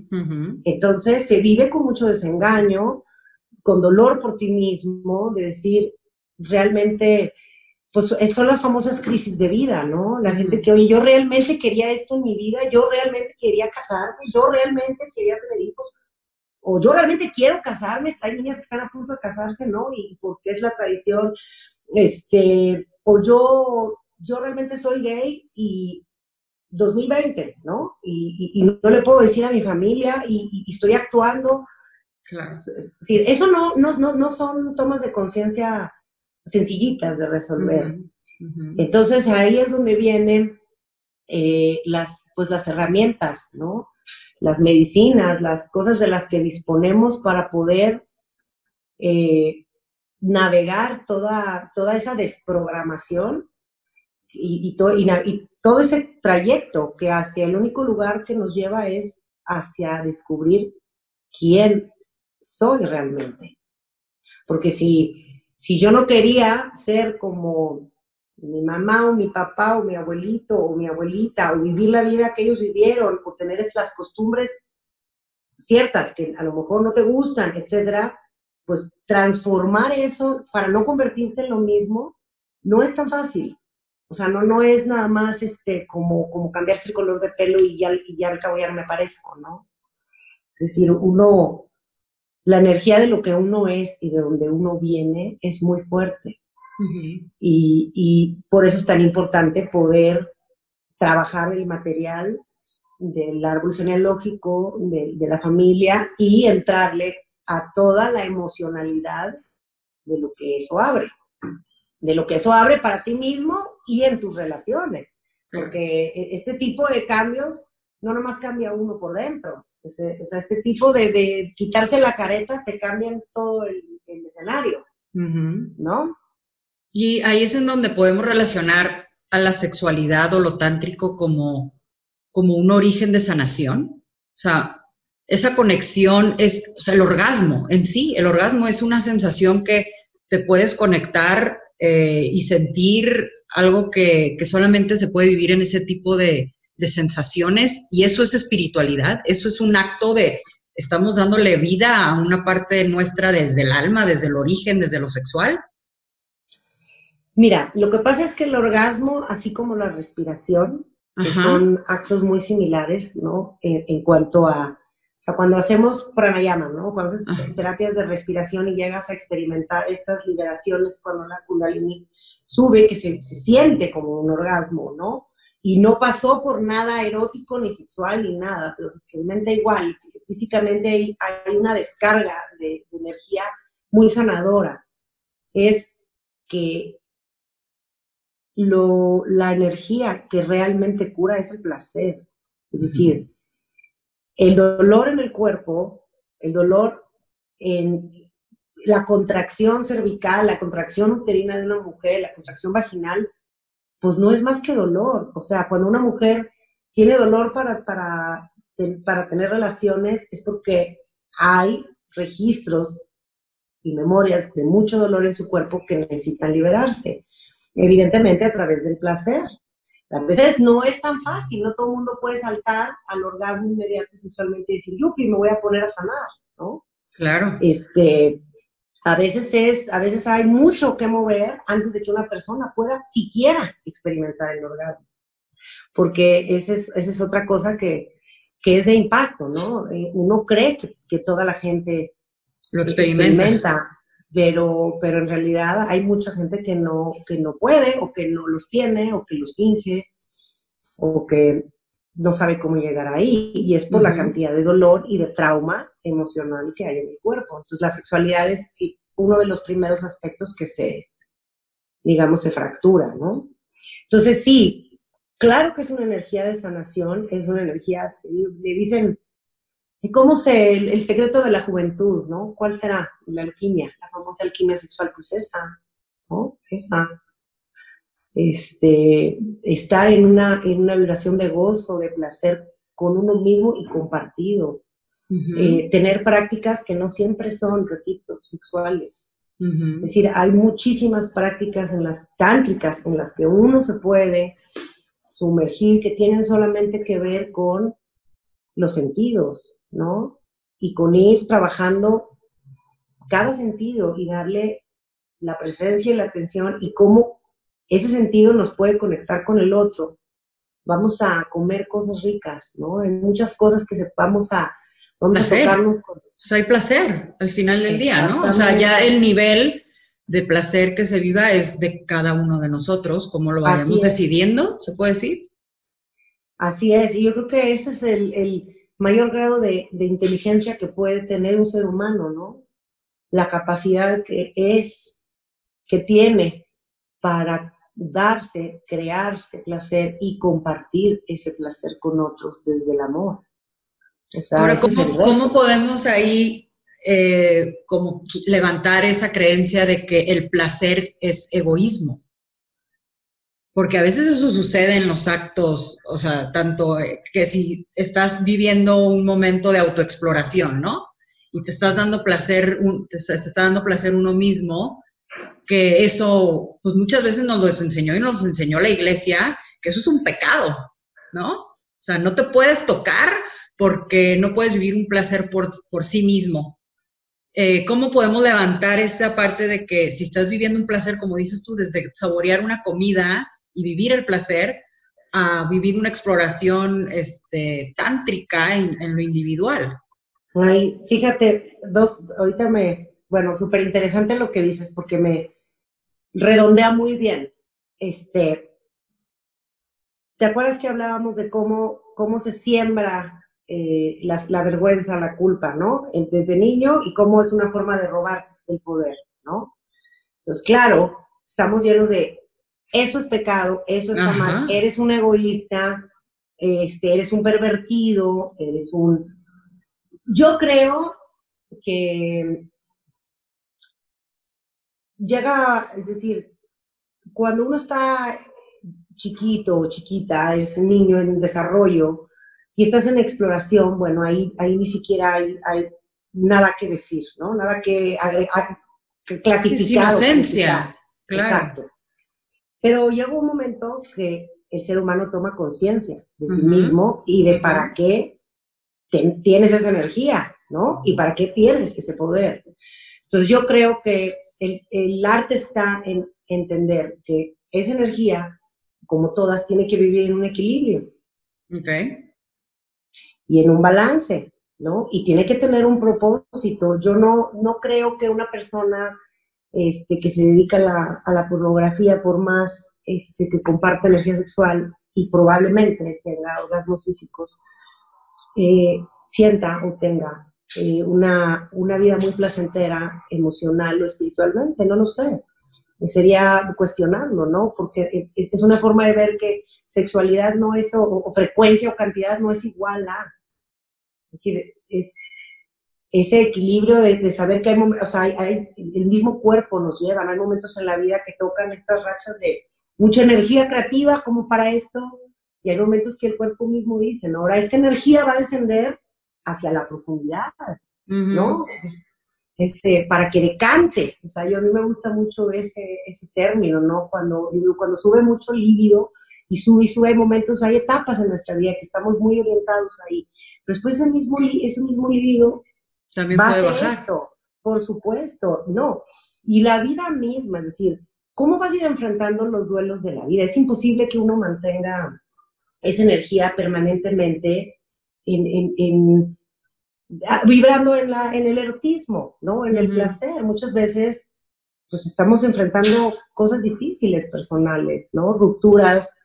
Speaker 3: Entonces se vive con mucho desengaño, con dolor por ti mismo, de decir, realmente pues son las famosas crisis de vida, ¿no? La gente que, oye, yo realmente quería esto en mi vida, yo realmente quería casarme, yo realmente quería tener hijos, o yo realmente quiero casarme, hay niñas que están a punto de casarse, ¿no? Y porque es la tradición, este, o yo, yo realmente soy gay y 2020, ¿no? Y, no le puedo decir a mi familia y, estoy actuando. Claro. Es decir, eso no, no, no, no son tomas de conciencia sencillitas de resolver. Entonces ahí es donde vienen eh, las, pues, las herramientas, ¿no? Las medicinas, las cosas de las que disponemos para poder eh, navegar toda, toda esa desprogramación y, y, todo ese trayecto que hacia el único lugar que nos lleva es hacia descubrir quién soy realmente. Porque si si yo no quería ser como mi mamá o mi papá o mi abuelito o mi abuelita o vivir la vida que ellos vivieron o tener esas costumbres ciertas que a lo mejor no te gustan, etcétera, pues transformar eso para no convertirte en lo mismo no es tan fácil. O sea, no, no es nada más este, como, como cambiarse el color de pelo y ya, y ya al cabo ya me parezco, ¿no? Es decir, uno, la energía de lo que uno es y de donde uno viene es muy fuerte. y, por eso es tan importante poder trabajar el material del árbol genealógico, de, de, la familia y entrarle a toda la emocionalidad de lo que eso abre, de lo que eso abre para ti mismo y en tus relaciones, porque e, este tipo de cambios no nomás cambia uno por dentro, o sea, este tipo de, quitarse la careta te cambian todo el, escenario, ¿no?
Speaker 2: Y ahí es en donde podemos relacionar a la sexualidad o lo tántrico como, como un origen de sanación. O sea, esa conexión es, o sea, el orgasmo en sí, el orgasmo es una sensación que te puedes conectar eh, y sentir algo que, que, solamente se puede vivir en ese tipo de, de sensaciones y eso es espiritualidad, eso es un acto de, estamos dándole vida a una parte nuestra desde el alma, desde el origen, desde lo sexual.
Speaker 3: Mira, lo que pasa es que el orgasmo, así como la respiración, que son actos muy similares, ¿no? En, cuanto a, o sea, cuando hacemos pranayama, ¿no? Cuando haces terapias de respiración y llegas a experimentar estas liberaciones cuando la kundalini sube, que se, se siente como un orgasmo, ¿no? y no pasó por nada erótico ni sexual ni nada, pero se experimenta igual. Físicamente hay, una descarga de, energía muy sanadora. Es que lo, la energía que realmente cura es el placer. Es decir, el dolor en el cuerpo, el dolor en la contracción cervical, la contracción uterina de una mujer, la contracción vaginal, pues no es más que dolor. O sea, cuando una mujer tiene dolor para, para, para tener relaciones es porque hay registros y memorias de mucho dolor en su cuerpo que necesitan liberarse. Evidentemente a través del placer. A veces no es tan fácil, no todo el mundo puede saltar al orgasmo inmediato sexualmente y decir, yupi, me voy a poner a sanar, ¿no?
Speaker 2: Claro.
Speaker 3: Este, a veces es, a veces hay mucho que mover antes de que una persona pueda siquiera experimentar el orgasmo. Porque esa es, esa es otra cosa que, que, es de impacto, ¿no? Eh, uno cree que, que toda la gente
Speaker 2: lo experimenta.
Speaker 3: Pero, pero en realidad hay mucha gente que no, que no puede, o que no los tiene, o que los finge, o que no sabe cómo llegar ahí, y es por la cantidad de dolor y de trauma emocional que hay en el cuerpo. Entonces, la sexualidad es uno de los primeros aspectos que se, digamos, se fractura, ¿no? Entonces, sí, claro que es una energía de sanación, es una energía, le dicen, ¿y cómo se, el, el, secreto de la juventud, ¿no? ¿Cuál será? La alquimia, la famosa alquimia sexual, pues esa, ¿no? Esa este, estar en una, en una vibración de gozo, de placer con uno mismo y compartido. Eh, tener prácticas que no siempre son, repito, sexuales. Es decir, hay muchísimas prácticas en las tántricas en las que uno se puede sumergir que tienen solamente que ver con los sentidos, ¿no? Y con ir trabajando cada sentido y darle la presencia y la atención y cómo ese sentido nos puede conectar con el otro. Vamos a comer cosas ricas, ¿no? Hay muchas cosas que vamos a, vamos
Speaker 2: a tocarnos O sea, hay placer al final del día, ¿no? O sea, ya el nivel de placer que se viva es de cada uno de nosotros, como lo vayamos decidiendo, ¿se puede decir?
Speaker 3: Así es, y yo creo que ese es el, mayor grado de, de, inteligencia que puede tener un ser humano, ¿no? La capacidad que es, que tiene para darse, crearse placer y compartir ese placer con otros desde el amor.
Speaker 2: Ahora, ¿cómo, podemos ahí eh, como levantar esa creencia de que el placer es egoísmo? Porque a veces eso sucede en los actos, o sea, tanto eh, que si estás viviendo un momento de autoexploración, ¿no? Y te estás dando placer, te está dando placer uno mismo, que eso, pues muchas veces nos lo enseñó y nos enseñó la iglesia, que eso es un pecado, ¿no? O sea, no te puedes tocar porque no puedes vivir un placer por, por sí mismo. Eh, ¿Cómo podemos levantar esa parte de que si estás viviendo un placer, como dices tú, desde saborear una comida y vivir el placer, a vivir una exploración este, tántrica en, en lo individual?
Speaker 3: Ay, fíjate, dos, ahorita me, bueno, súper interesante lo que dices, porque me, redondea muy bien. Este, ¿Te acuerdas que hablábamos de cómo, cómo se siembra eh, la, vergüenza, la culpa, ¿no? Desde niño y cómo es una forma de robar el poder, ¿no? Entonces, claro, estamos llenos de, eso es pecado, eso está mal, eres un egoísta, este, eres un pervertido, eres un... Yo creo que llega, es decir, cuando uno está chiquito o chiquita, es un niño en desarrollo y estás en exploración, bueno, ahí, ahí ni siquiera hay, hay nada que decir, ¿no? Nada que, que clasificar.
Speaker 2: esencia, claro. Exacto.
Speaker 3: Pero llega un momento que el ser humano toma conciencia de sí mismo y de para qué tienes esa energía, ¿no? ¿Y para qué tienes ese poder? Entonces yo creo que el, el arte está en entender que esa energía, como todas, tiene que vivir en un equilibrio.
Speaker 2: Ok.
Speaker 3: y en un balance, ¿no? Y tiene que tener un propósito. Yo no, no creo que una persona este, que se dedica a la, pornografía, por más este, que comparta energía sexual y probablemente tenga orgasmos físicos, eh, sienta o tenga eh, una, una vida muy placentera emocional o espiritualmente, no lo sé. Sería cuestionarlo, ¿no? Porque es una forma de ver que sexualidad no es, o, o frecuencia o cantidad no es igual a. Es decir, es ese equilibrio de, de saber que hay o sea, hay, hay- el mismo cuerpo nos lleva, hay momentos en la vida que tocan estas rachas de mucha energía creativa como para esto, y hay momentos que el cuerpo mismo dice, ¿no? Ahora, esta energía va a descender hacia la profundidad,
Speaker 2: Ujú.
Speaker 3: ¿no? Es, es, eh, para que decante, o sea, yo a mí me gusta mucho ese, ese término, ¿no? Cuando, cuando sube mucho líbido y sube y sube, hay momentos, hay etapas en nuestra vida que estamos muy orientados ahí, pero después ese mismo, ese mismo líbido
Speaker 2: También
Speaker 3: va a
Speaker 2: puede
Speaker 3: ser
Speaker 2: bajar.
Speaker 3: esto, por supuesto, no. Y la vida misma, es decir, ¿cómo vas a ir enfrentando los duelos de la vida? Es imposible que uno mantenga esa energía permanentemente en, en- en- ah, vibrando en, la, en el erotismo, ¿no? En el placer. Muchas veces, pues estamos enfrentando cosas difíciles personales, ¿no? Rupturas,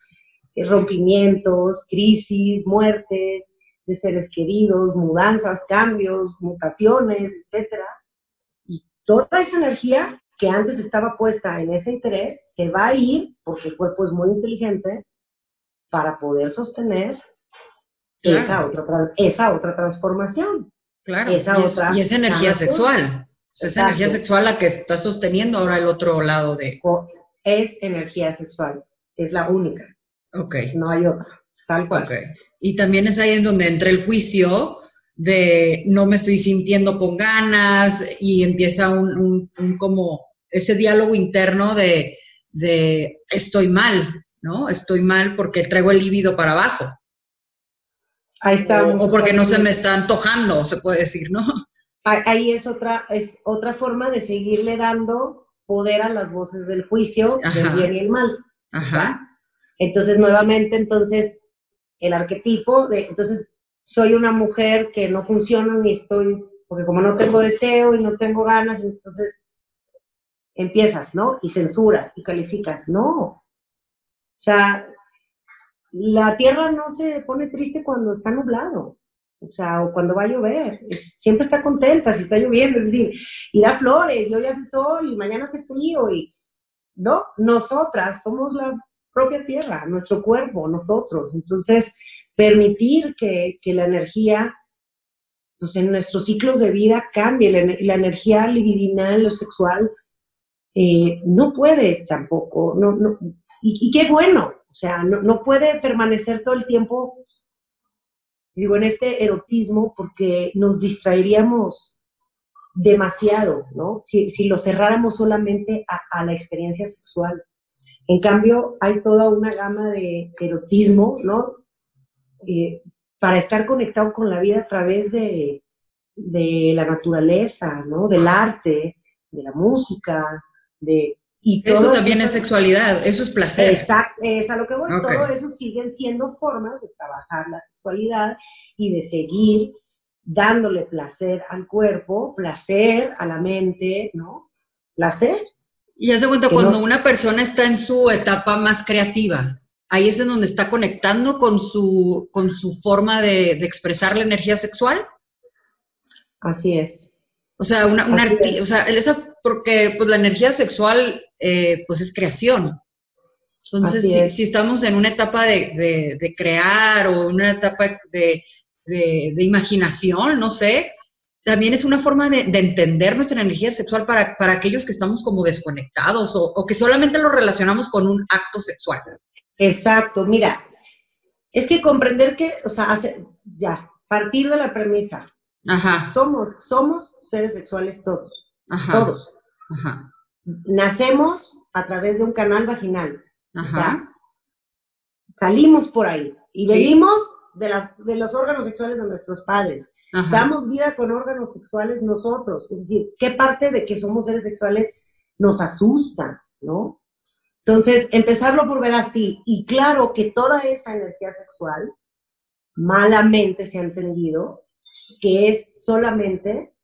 Speaker 3: eh, rompimientos, crisis, muertes de seres queridos, mudanzas, cambios, mutaciones, etcétera. Y toda esa energía que antes estaba puesta en ese interés se va a ir, porque el cuerpo es muy inteligente, para poder sostener
Speaker 2: Claro.
Speaker 3: esa, otra, tra- esa otra transformación.
Speaker 2: Claro.
Speaker 3: esa
Speaker 2: y, es,
Speaker 3: otra
Speaker 2: y es energía sexual. O sea, es energía sexual la que está sosteniendo ahora el otro lado de.
Speaker 3: Es energía sexual, es la única,
Speaker 2: Ok.
Speaker 3: no hay otra, tal cual.
Speaker 2: Y también es ahí en donde entra el juicio de no me estoy sintiendo con ganas y empieza un, un- un como ese diálogo interno de, de estoy mal, ¿no? Estoy mal porque traigo el líbido para abajo.
Speaker 3: Ahí estamos.
Speaker 2: O, o porque no se me está antojando, se puede decir, ¿no?
Speaker 3: Ahí- es otra, es otra forma de seguirle dando poder a las voces del juicio, del
Speaker 2: Ajá.
Speaker 3: bien y el mal.
Speaker 2: Ajá.
Speaker 3: Entonces, nuevamente, entonces, el arquetipo de, entonces, soy una mujer que no funciona ni estoy, porque como no tengo deseo y no tengo ganas, entonces empiezas, ¿no? Y censuras y calificas. No. O sea, la tierra no se pone triste cuando está nublado. O sea, o cuando va a llover. Siempre está contenta si está lloviendo, es decir, y da flores, y hoy hace sol, y mañana hace frío, y no, nosotras somos la propia tierra, nuestro cuerpo, nosotros. Entonces, permitir que, la energía, pues en nuestros ciclos de vida cambie, la, ener- la energía libidinal, lo sexual, eh, no puede tampoco, no, y, qué bueno, o sea, no, puede permanecer todo el tiempo, digo, en este erotismo, porque nos distraeríamos demasiado, ¿no? Si, lo cerráramos solamente a la experiencia sexual. En cambio, hay toda una gama de erotismo, ¿no? Eh, para estar conectado con la vida a través de, de la naturaleza, ¿no? Del arte, de la música, de... Y
Speaker 2: Eso también es sexualidad, eso es placer.
Speaker 3: Exacto, es a lo que voy. Todo eso siguen siendo formas de trabajar la sexualidad y de seguir dándole placer al cuerpo, placer a la mente, ¿no? Placer.
Speaker 2: Y haz de cuenta, cuando
Speaker 3: no-
Speaker 2: una persona está en su etapa más creativa, ahí es en donde está conectando con su, con su forma de, de expresar la energía sexual.
Speaker 3: Así es.
Speaker 2: O sea, una, una
Speaker 3: Así
Speaker 2: arti-
Speaker 3: es.
Speaker 2: o sea, esa, porque pues la energía sexual eh, pues es creación. Entonces, si,
Speaker 3: es.
Speaker 2: si estamos en una etapa de, de- de crear o una etapa de- de imaginación, no sé, también es una forma de, de entender nuestra energía sexual para, para aquellos que estamos como desconectados o, o que solamente lo relacionamos con un acto sexual.
Speaker 3: Exacto. Mira, es que comprender que, o sea, hace- ya, partir de la premisa,
Speaker 2: Ajá,
Speaker 3: somos, somos seres sexuales todos,
Speaker 2: ajá,
Speaker 3: todos.
Speaker 2: ajá,
Speaker 3: Nacemos a través de un canal vaginal. O
Speaker 2: ajá,
Speaker 3: sea, salimos por ahí y
Speaker 2: Sí.
Speaker 3: venimos de, las, de los órganos sexuales de nuestros padres. Damos vida con órganos sexuales nosotros. Es decir, ¿qué parte de que somos seres sexuales nos asusta, no? Entonces, empezarlo por ver así. Y claro que toda esa energía sexual, malamente se ha entendido, que es solamente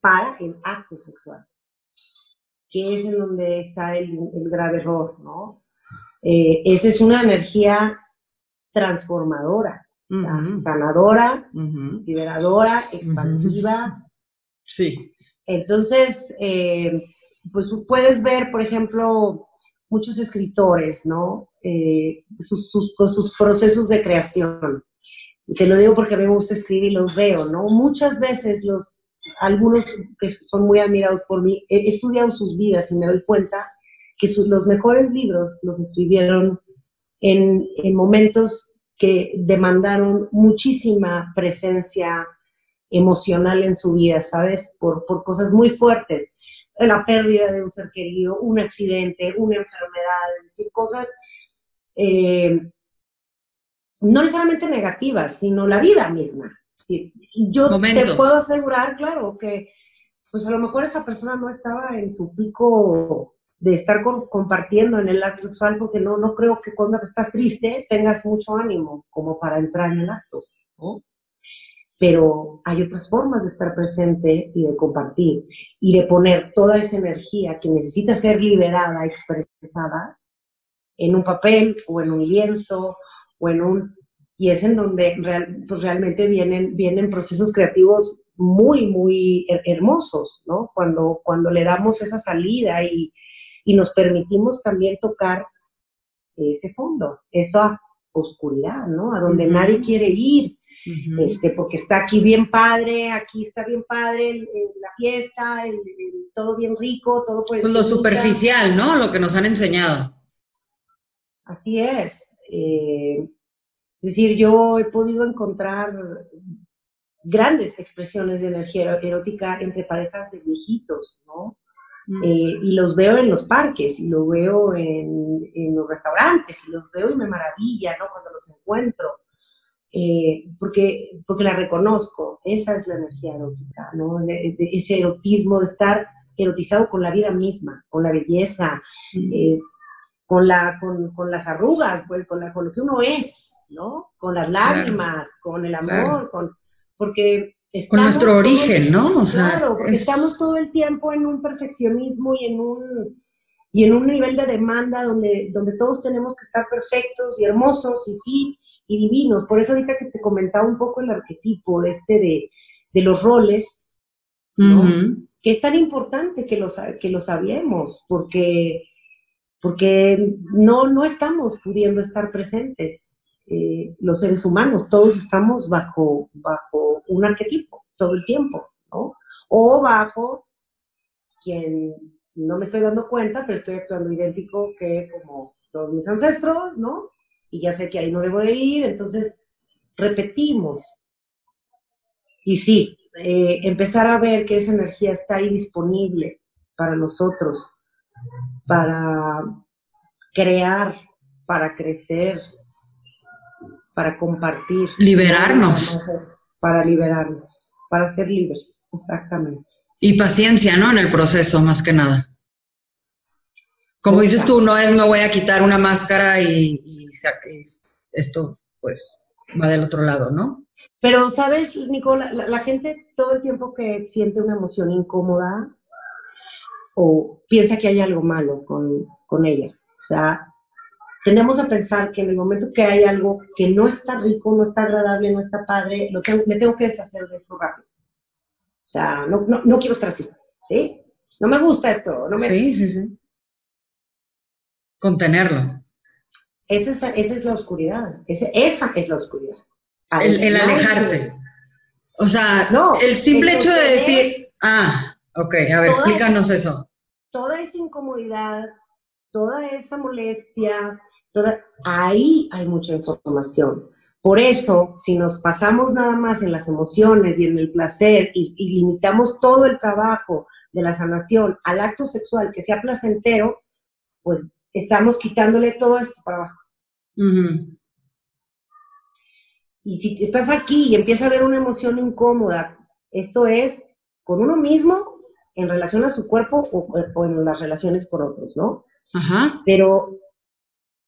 Speaker 3: para el acto sexual, que es en donde está el, grave error, ¿no? Eh, esa es una energía transformadora, sanadora, liberadora, expansiva.
Speaker 2: Sí.
Speaker 3: Entonces, eh, pues puedes ver, por ejemplo, muchos escritores, ¿no? Eh, sus, sus, sus, procesos de creación. Y te lo digo porque a mí me gusta escribir y los veo, ¿no? Muchas veces los, algunos que son muy admirados por mí, he estudiado sus vidas y me doy cuenta que los mejores libros los escribieron en, en momentos que demandaron muchísima presencia emocional en su vida, ¿sabes? Por, por cosas muy fuertes la pérdida de un ser querido, un accidente, una enfermedad, es decir, cosas eh, no necesariamente negativas, sino la vida misma. yo te puedo asegurar, claro, que pues a lo mejor esa persona no estaba en su pico de estar compartiendo en el acto sexual, porque no, no creo que cuando estás triste tengas mucho ánimo como para entrar en el acto. ¿no? pero hay otras formas de estar presente y de compartir y de poner toda esa energía que necesita ser liberada, expresada, en un papel o en un lienzo o en un... Y es en donde pues realmente vienen, vienen procesos creativos muy, muy hermosos, ¿no? Cuando, cuando le damos esa salida y, y nos permitimos también tocar ese fondo, esa oscuridad, ¿no? A donde nadie quiere ir, este, porque está aquí bien padre, aquí está bien padre la fiesta, todo bien rico, todo por
Speaker 2: Pues lo superficial, ¿no? Lo que nos han enseñado.
Speaker 3: Así es. Eh, es decir, yo he podido encontrar grandes expresiones de energía erótica entre parejas de viejitos, ¿no? Mm. Eh, y los veo en los parques, y los veo en, en, los restaurantes, y los veo y me maravilla, ¿no? Cuando los encuentro. Eh, porque, porque la reconozco, esa es la energía erótica, ¿no? ese erotismo de estar erotizado con la vida misma, con la belleza, eh, con, la, con, las arrugas, pues, con, la, con lo que uno es, ¿no? Con las lágrimas, con el amor, con, porque
Speaker 2: con nuestro origen, ¿no?
Speaker 3: O sea, claro, porque estamos todo el tiempo en un perfeccionismo y en un, y en un nivel de demanda donde, donde todos tenemos que estar perfectos y hermosos y fit y divinos. Por eso ahorita que te comentaba un poco el arquetipo este de, de los roles, que es tan importante que los, que los hablemos, porque, porque no, no estamos pudiendo estar presentes eh, los seres humanos, todos estamos bajo, bajo un arquetipo todo el tiempo, ¿no? O bajo quien no me estoy dando cuenta, pero estoy actuando idéntico que como todos mis ancestros, ¿no? y ya sé que ahí no debo de ir, entonces repetimos. Y sí, eh, empezar a ver que esa energía está ahí disponible para nosotros, para crear, para crecer, para compartir.
Speaker 2: Liberarnos.
Speaker 3: Para liberarnos, para ser libres, exactamente.
Speaker 2: Y paciencia, ¿no? En el proceso, más que nada. Como dices tú, no es me voy a quitar una máscara y esto pues va del otro lado, ¿no?
Speaker 3: Pero, ¿sabes, Nico? La, gente todo el tiempo que siente una emoción incómoda o piensa que hay algo malo con, con ella. O sea, tendemos a pensar que en el momento que hay algo que no está rico, no está agradable, no está padre, lo me tengo que deshacer de eso rápido. O sea, no, no, no quiero estar así, ¿sí? No me gusta esto. No me...
Speaker 2: Sí, sí, sí. Contenerlo.
Speaker 3: Esa es, la oscuridad. esa es la oscuridad.
Speaker 2: El, alejarte. O sea, no, el simple hecho de decir, ah, ok, a ver, explícanos eso.
Speaker 3: Toda esa incomodidad, toda esa molestia, ahí hay mucha información. Por eso, si nos pasamos nada más en las emociones y en el placer y, y, limitamos todo el trabajo de la sanación al acto sexual que sea placentero, pues estamos quitándole todo esto para abajo. Y si estás aquí y empieza a haber una emoción incómoda, esto es con uno mismo en relación a su cuerpo o, en las relaciones con otros, ¿no? Ajá. Pero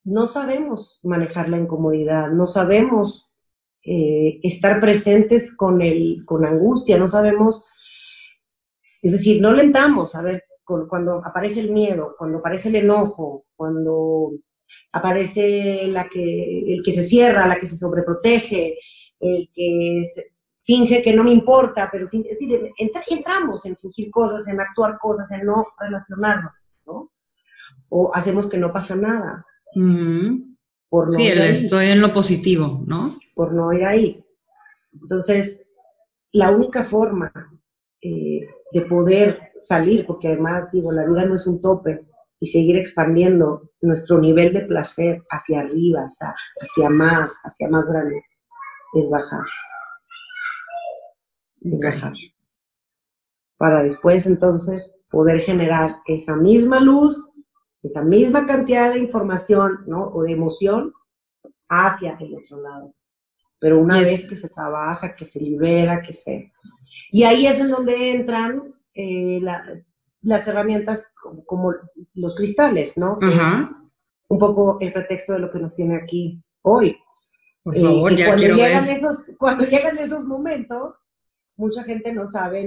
Speaker 3: no sabemos manejar la incomodidad, no sabemos eh, estar presentes con, el, con angustia, no sabemos, es decir, no le entramos a ver cuando aparece el miedo, cuando aparece el enojo, cuando aparece la que, el que se cierra, la que se sobreprotege, el que finge que no me importa, pero es decir, entramos en fingir cosas, en actuar cosas, en no relacionarnos, ¿no? O hacemos que no pasa nada.
Speaker 2: Por sí, estoy en lo positivo, ¿no?
Speaker 3: Por no ir ahí. Entonces, la única forma eh, de poder salir, porque además, digo, la vida no es un tope, y seguir expandiendo nuestro nivel de placer hacia arriba, o sea, hacia más, hacia más grande, es bajar. Es bajar. Para después entonces poder generar esa misma luz, esa misma cantidad de información, ¿no? O de emoción hacia el otro lado. Pero una vez que se trabaja, que se libera, que se... Y ahí es en donde entran eh, la, las herramientas como, los cristales, ¿no? es un poco el pretexto de lo que nos tiene aquí hoy.
Speaker 2: Por favor, eh, ya cuando llegan
Speaker 3: Esos, cuando (laughs) llegan esos momentos, mucha gente no sabe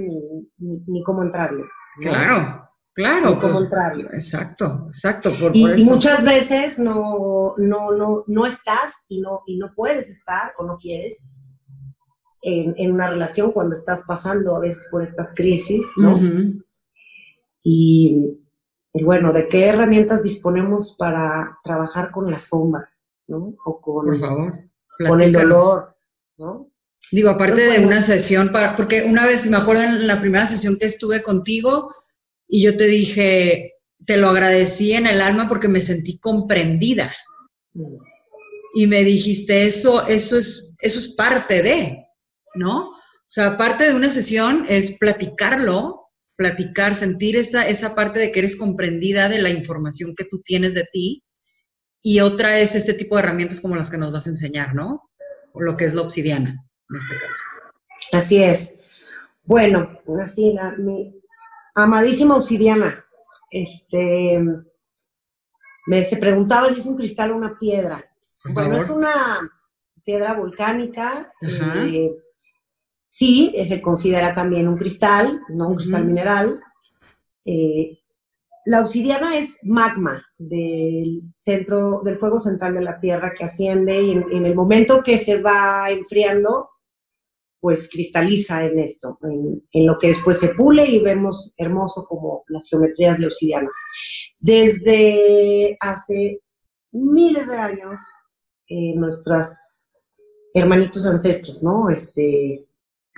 Speaker 3: ni, cómo entrarle.
Speaker 2: Claro, claro.
Speaker 3: Ni cómo entrarle.
Speaker 2: Exacto, exacto.
Speaker 3: Por, y, muchas veces no, no, no, no estás y no, y no puedes estar o no quieres en, una relación cuando estás pasando a veces por estas crisis, ¿no? Y, bueno, ¿de qué herramientas disponemos para trabajar con la sombra, ¿no? O con,
Speaker 2: Por favor,
Speaker 3: con el dolor, ¿no?
Speaker 2: Digo, aparte de una sesión, porque una vez me acuerdo en la primera sesión que estuve contigo y yo te dije, te lo agradecí en el alma porque me sentí comprendida. Y me dijiste, eso, eso, es, eso es parte de, ¿no? O sea, parte de una sesión es platicarlo platicar, sentir esa, esa parte de que eres comprendida de la información que tú tienes de ti. Y otra es este tipo de herramientas como las que nos vas a enseñar, ¿no? O lo que es la obsidiana, en este caso.
Speaker 3: Así es. Bueno, así, la, amadísima obsidiana, este, me se preguntaba si es un cristal o una piedra. bueno, es una piedra volcánica, Sí, se considera también un cristal, no un cristal mineral. Eh, la obsidiana es magma del centro, del fuego central de la Tierra que asciende y en, el momento que se va enfriando, pues cristaliza en esto, en, lo que después se pule y vemos hermoso como las geometrías de obsidiana. Desde hace miles de años, eh, nuestros hermanitos ancestros, ¿no? Este,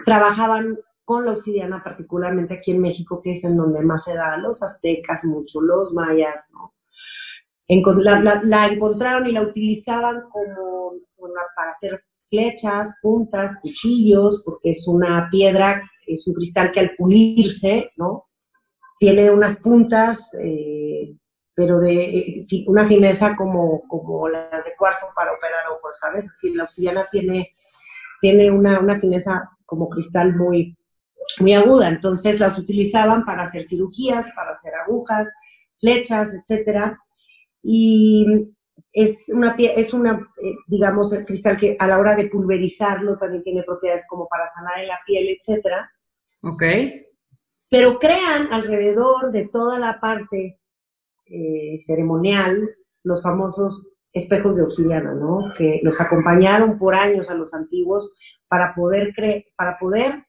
Speaker 3: trabajaban con la obsidiana, particularmente aquí en México, que es en donde más se da, los aztecas, mucho, los mayas, ¿no? La, encontraron y la utilizaban como para hacer flechas, puntas, cuchillos, porque es una piedra, es un cristal que al pulirse, ¿no? Tiene unas puntas, eh, pero de eh, una fineza como, como las de cuarzo para operar ojos, ¿sabes? Así, la obsidiana tiene, tiene una, una fineza como cristal muy, muy aguda. Entonces las utilizaban para hacer cirugías, para hacer agujas, flechas, etc. Y es una, es una eh, digamos, el cristal que a la hora de pulverizarlo también tiene propiedades como para sanar en la piel, etc.
Speaker 2: Ok.
Speaker 3: Pero crean alrededor de toda la parte eh, ceremonial los famosos espejos de obsidiana, ¿no? Que los acompañaron por años a los antiguos para poder, para poder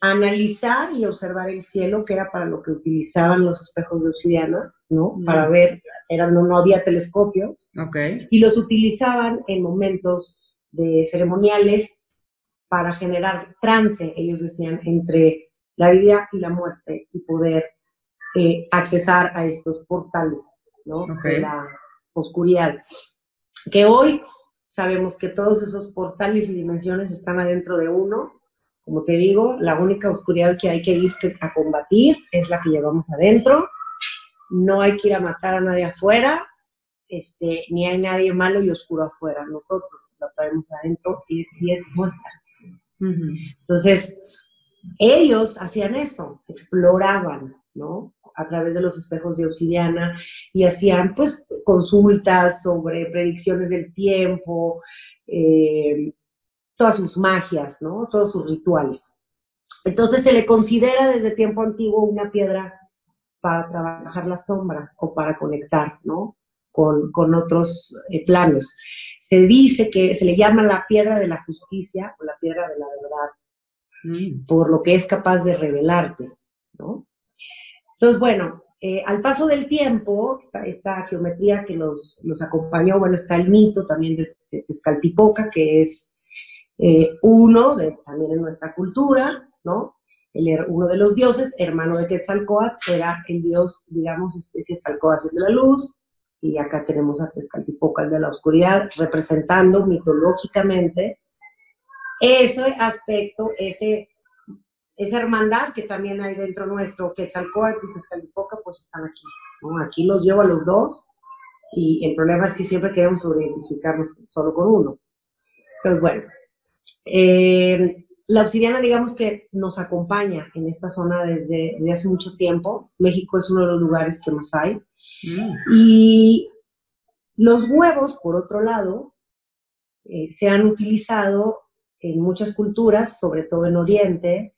Speaker 3: analizar y observar el cielo, que era para lo que utilizaban los espejos de obsidiana, ¿no? Para ver, eran, no, no había telescopios.
Speaker 2: Okay.
Speaker 3: Y los utilizaban en momentos de ceremoniales para generar trance, ellos decían, entre la vida y la muerte y poder eh, accesar a estos portales, ¿no? De la oscuridad. Que hoy Sabemos que todos esos portales y dimensiones están adentro de uno. Como te digo, la única oscuridad que hay que ir a combatir es la que llevamos adentro. No hay que ir a matar a nadie afuera. este, ni hay nadie malo y oscuro afuera, nosotros la traemos adentro y, es nuestra. Entonces, ellos hacían eso, exploraban, ¿no? A través de los espejos de obsidiana y hacían, pues, consultas sobre predicciones del tiempo, eh, todas sus magias, ¿no? Todos sus rituales. Entonces se le considera desde tiempo antiguo una piedra para trabajar la sombra o para conectar, ¿no? Con, otros eh, planos. Se dice que se le llama la piedra de la justicia o la piedra de la verdad, mm. por lo que es capaz de revelarte, ¿no? Entonces, bueno, eh, al paso del tiempo, esta, geometría que nos, acompañó, bueno, está el mito también de, de que es eh, uno de, también en nuestra cultura, ¿no? uno de los dioses, hermano de Quetzalcoatl, era el dios, digamos, este, Quetzalcoatl de la luz, y acá tenemos a Tezcatlipoca de la oscuridad, representando mitológicamente ese aspecto, ese, esa hermandad que también hay dentro nuestro, Quetzalcoatl y Tezcatlipoca, pues están aquí. Aquí los llevo a los dos, y el problema es que siempre queremos sobreidentificarnos solo con uno. Entonces, bueno, eh, la obsidiana, digamos que nos acompaña en esta zona desde, hace mucho tiempo. México es uno de los lugares que más hay. Mm. Y los huevos, por otro lado, eh, se han utilizado en muchas culturas, sobre todo en Oriente,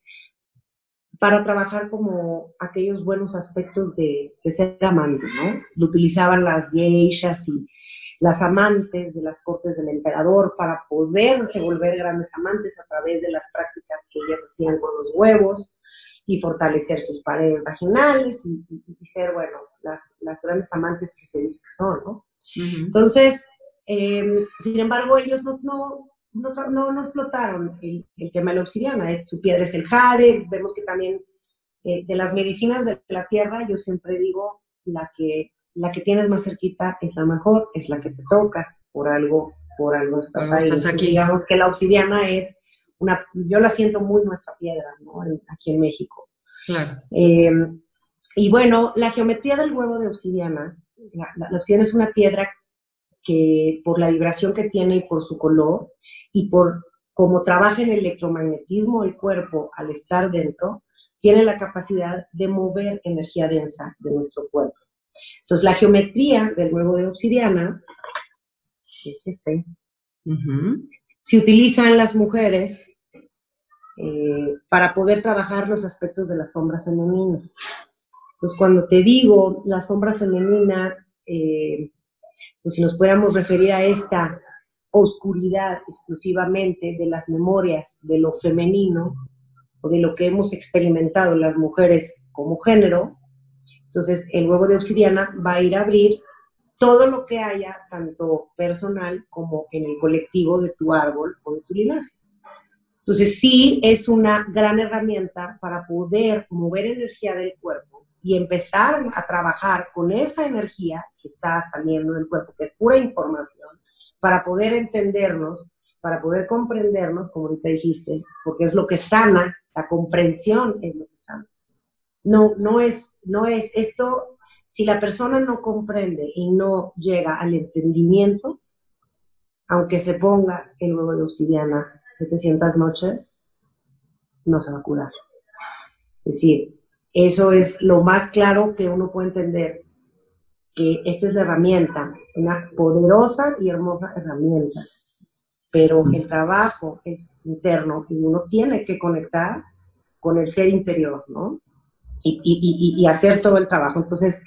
Speaker 3: para trabajar como aquellos buenos aspectos de, de ser amante, ¿no? Lo utilizaban las geishas y las amantes de las cortes del emperador para poderse volver grandes amantes a través de las prácticas que ellas hacían con los huevos y fortalecer sus paredes vaginales y, ser, bueno, las, las, grandes amantes que se dice que son, ¿no? Entonces, em, sin embargo, ellos no, no, no, no explotaron el, el, tema de la obsidiana. ¿eh? Su piedra es el jade, vemos que también eh, de las medicinas de la tierra, yo siempre digo, la que la que tienes más cerquita es la mejor, es la que te toca, por algo, por algo estás ahí. aquí. Digamos que la obsidiana es una, yo la siento muy nuestra piedra, ¿no? aquí en México. Claro. Eh, y bueno, la geometría del huevo de obsidiana, la, obsidiana es una piedra que por la vibración que tiene y por su color y por cómo trabaja en el electromagnetismo el cuerpo al estar dentro, tiene la capacidad de mover energía densa de nuestro cuerpo. Entonces, la geometría del huevo de obsidiana es este. Se utilizan las mujeres eh, para poder trabajar los aspectos de la sombra femenina. Entonces, cuando te digo la sombra femenina, eh, pues si nos pudiéramos referir a esta oscuridad exclusivamente de las memorias de lo femenino o de lo que hemos experimentado las mujeres como género, entonces, el huevo de obsidiana va a ir a abrir todo lo que haya, tanto personal como en el colectivo de tu árbol o de tu linaje. Entonces, sí es una gran herramienta para poder mover energía del cuerpo y empezar a trabajar con esa energía que está saliendo del cuerpo, que es pura información, para poder entendernos, para poder comprendernos, como ahorita dijiste, porque es lo que sana, la comprensión es lo que sana. No, no es, no es esto, si la persona no comprende y no llega al entendimiento, aunque se ponga el huevo de obsidiana 700 noches, no se va a curar. Es decir, eso es lo más claro que uno puede entender, que esta es la herramienta, una poderosa y hermosa herramienta, pero el trabajo es interno y uno tiene que conectar con el ser interior, ¿no? Y, hacer todo el trabajo. Entonces,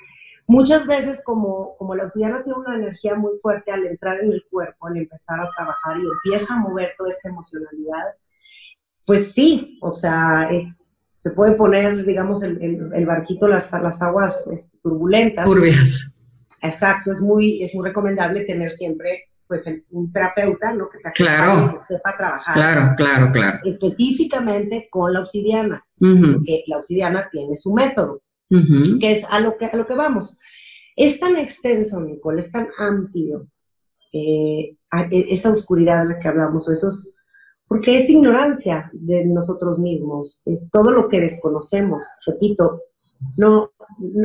Speaker 3: muchas veces como, como la obsidiana tiene una energía muy fuerte al entrar en el cuerpo, al empezar a trabajar y empieza a mover toda esta emocionalidad, pues sí, o sea, es, se puede poner, digamos, el, el, barquito, las, las aguas este, turbulentas.
Speaker 2: Turbias.
Speaker 3: Exacto, es muy, es muy recomendable tener siempre pues un terapeuta, ¿no? Que, te
Speaker 2: claro.
Speaker 3: que sepa trabajar.
Speaker 2: Claro, claro, claro.
Speaker 3: Específicamente con la obsidiana, porque la obsidiana tiene su método, que es a lo que, a lo que vamos. Es tan extenso, Nicole, es tan amplio eh, e, esa oscuridad de la que hablamos, esos, porque es ignorancia de nosotros mismos, es todo lo que desconocemos, repito, no,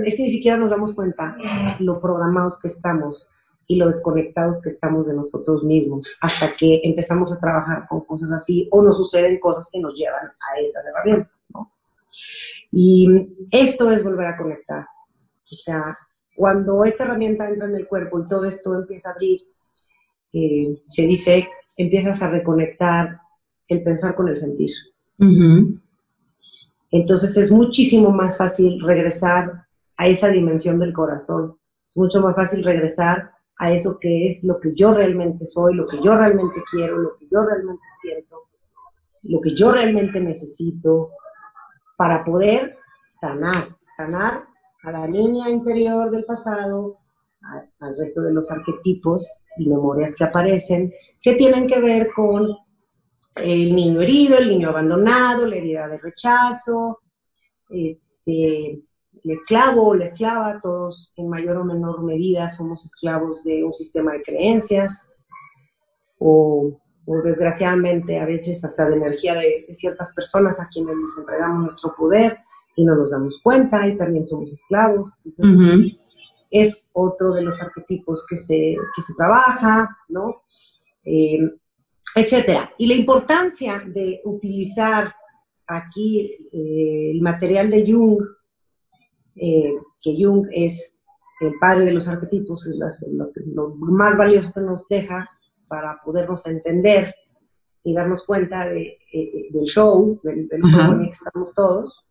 Speaker 3: es que ni siquiera nos damos cuenta lo programados que estamos y lo desconectados que estamos de nosotros mismos hasta que empezamos a trabajar con cosas así o nos suceden cosas que nos llevan a estas herramientas, ¿no? Y esto es volver a conectar. O sea, cuando esta herramienta entra en el cuerpo y todo esto empieza a abrir, eh, se dice, empiezas a reconectar el pensar con el sentir. Entonces es muchísimo más fácil regresar a esa dimensión del corazón. Es mucho más fácil regresar a eso que es lo que yo realmente soy, lo que yo realmente quiero, lo que yo realmente siento, lo que yo realmente necesito para poder sanar, sanar a la niña interior del pasado, al resto de los arquetipos y memorias que aparecen, que tienen que ver con el niño herido, el niño abandonado, la herida de rechazo, este, el esclavo o la esclava, todos en mayor o menor medida somos esclavos de un sistema de creencias o, desgraciadamente a veces hasta de energía de, ciertas personas a quienes les entregamos nuestro poder y no nos damos cuenta y también somos esclavos. Entonces, es otro de los arquetipos que se, que se trabaja, ¿no? Eh, etcétera. Y la importancia de utilizar aquí eh, el material de Jung eh, que Jung es el padre de los arquetipos, es lo, más valioso que nos deja para podernos entender y darnos cuenta de, eh, del show, del, del en que estamos todos,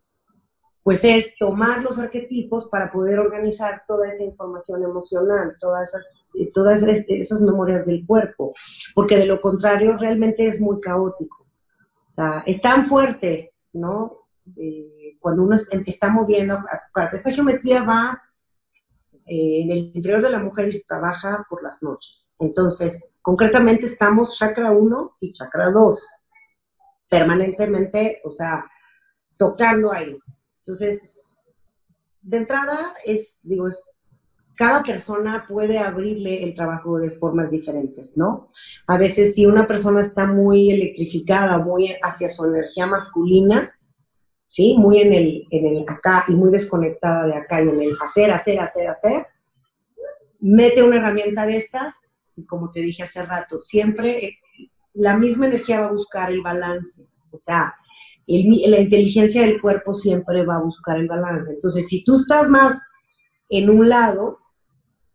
Speaker 3: pues es tomar los arquetipos para poder organizar toda esa información emocional, todas esas, eh, todas esas memorias del cuerpo, porque de lo contrario realmente es muy caótico. O sea, es tan fuerte, ¿no? Cuando uno está moviendo, esta geometría va eh, en el interior de la mujer y se trabaja por las noches. Entonces, concretamente estamos chakra 1 y chakra 2, permanentemente, o sea, tocando ahí. Entonces, de entrada es, digo, es, cada persona puede abrirle el trabajo de formas diferentes, ¿no? A veces si una persona está muy electrificada, muy hacia su energía masculina, ¿sí? Muy en el, en el acá y muy desconectada de acá y en el hacer, hacer, hacer, hacer, mete una herramienta de estas y como te dije hace rato, siempre eh, la misma energía va a buscar el balance, o sea, la inteligencia del cuerpo siempre va a buscar el balance. Entonces, si tú estás más en un lado,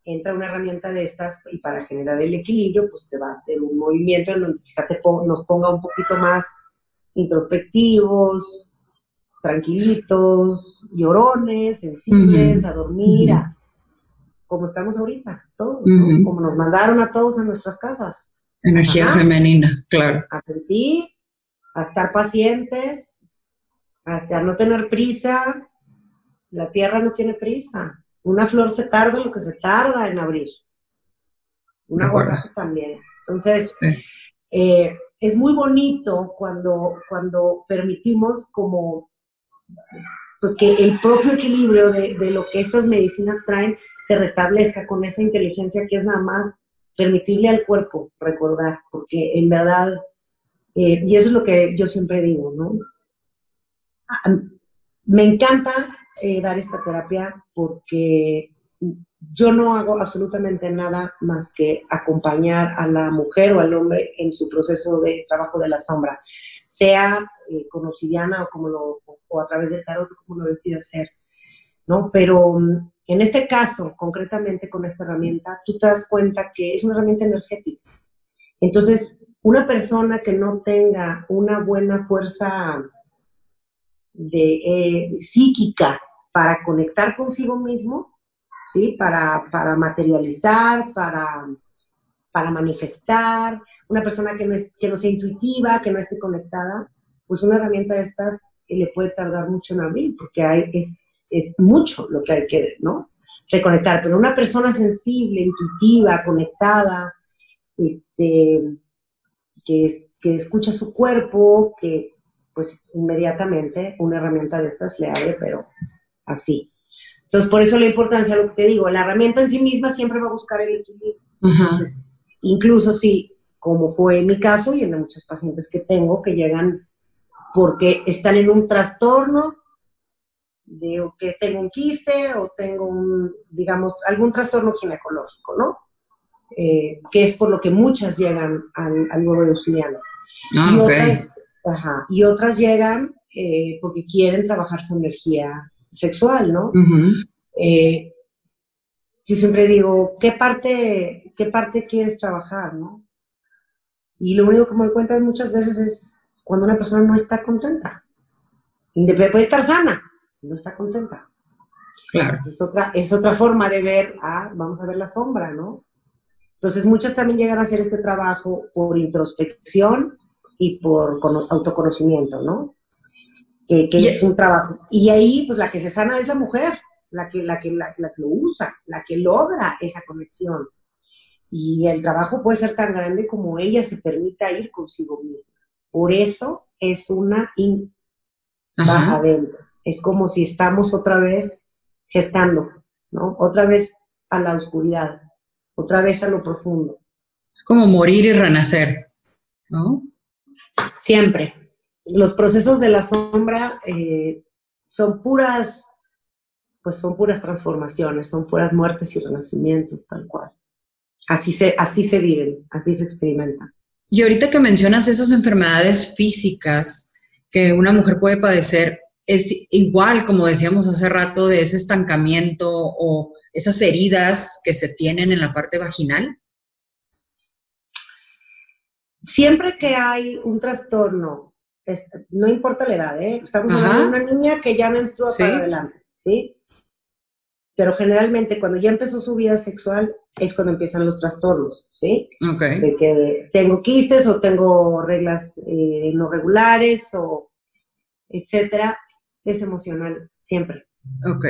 Speaker 3: entra una herramienta de estas y para generar el equilibrio, pues te va a hacer un movimiento en donde quizá te nos ponga un poquito más introspectivos, tranquilitos, llorones, sensibles, a dormir, como estamos ahorita, todos, como nos mandaron a todos a nuestras casas.
Speaker 2: Energía femenina, claro.
Speaker 3: A sentir, a estar pacientes, a no tener prisa. La tierra no tiene prisa. Una flor se tarda lo que se tarda en abrir. Una guarda también. Entonces, eh, es muy bonito cuando, cuando permitimos como pues que el propio equilibrio de, lo que estas medicinas traen se restablezca con esa inteligencia que es nada más permitirle al cuerpo recordar, porque en verdad, eh, y eso es lo que yo siempre digo, ¿no? Ah, me encanta eh, dar esta terapia porque yo no hago absolutamente nada más que acompañar a la mujer o al hombre en su proceso de trabajo de la sombra, sea eh, con o, a través del tarot, como lo decida hacer, ¿no? Pero mm, en este caso, concretamente con esta herramienta, tú te das cuenta que es una herramienta energética. Entonces, una persona que no tenga una buena fuerza eh, psíquica para conectar consigo mismo, ¿sí? Para, materializar, para manifestar, una persona que no, es, que no sea intuitiva, que no esté conectada, pues una herramienta de estas le puede tardar mucho en abrir, porque hay, es, es mucho lo que hay que, ¿no? Reconectar. Pero una persona sensible, intuitiva, conectada, este, que, que escucha su cuerpo, que pues inmediatamente una herramienta de estas le abre, pero así. Entonces, por eso la importancia, lo que te digo, la herramienta en sí misma siempre va a buscar el equilibrio. Entonces, incluso si, como fue en mi caso y en muchos pacientes que tengo, que llegan porque están en un trastorno de que tengo un quiste o tengo un, digamos, algún trastorno ginecológico, ¿no? eh, que es por lo que muchas llegan al, al huevo de obsidiana.
Speaker 2: Ah,
Speaker 3: y, otras, ajá, y otras llegan eh, porque quieren trabajar su energía sexual, ¿no? Eh, yo siempre digo, ¿qué parte, ¿qué parte quieres trabajar, no? Y lo único que me doy cuenta muchas veces es cuando una persona no está contenta. Puede estar sana, no está contenta.
Speaker 2: Claro.
Speaker 3: Es otra, es otra forma de ver, ah, vamos a ver la sombra, ¿no? Entonces, muchas también llegan a hacer este trabajo por introspección y por cono- autoconocimiento, ¿no? Que, es un trabajo. Y ahí, pues la que se sana es la mujer, la que, la, que, la, la que lo usa, la que logra esa conexión. Y el trabajo puede ser tan grande como ella se permita ir consigo misma. Por eso es una in- va
Speaker 2: Ajá.
Speaker 3: adentro. Es como si estamos otra vez gestando, ¿no? Otra vez a la oscuridad, otra vez a lo profundo.
Speaker 2: Es como morir y renacer, ¿no?
Speaker 3: Siempre. Los procesos de la sombra eh, son puras, pues son puras transformaciones, son puras muertes y renacimientos, tal cual. Así se, así se viven, así se experimentan.
Speaker 2: Y ahorita que mencionas esas enfermedades físicas que una mujer puede padecer, es igual, como decíamos hace rato, de ese estancamiento o esas heridas que se tienen en la parte vaginal.
Speaker 3: Siempre que hay un trastorno, no importa la edad, ¿eh? estamos hablando de una niña que ya menstrua
Speaker 2: Sí.
Speaker 3: para adelante, ¿sí? Pero generalmente cuando ya empezó su vida sexual es cuando empiezan los trastornos, ¿sí?
Speaker 2: Ok.
Speaker 3: De que tengo quistes o tengo reglas eh, no regulares o etcétera, es emocional, siempre,
Speaker 2: Ok.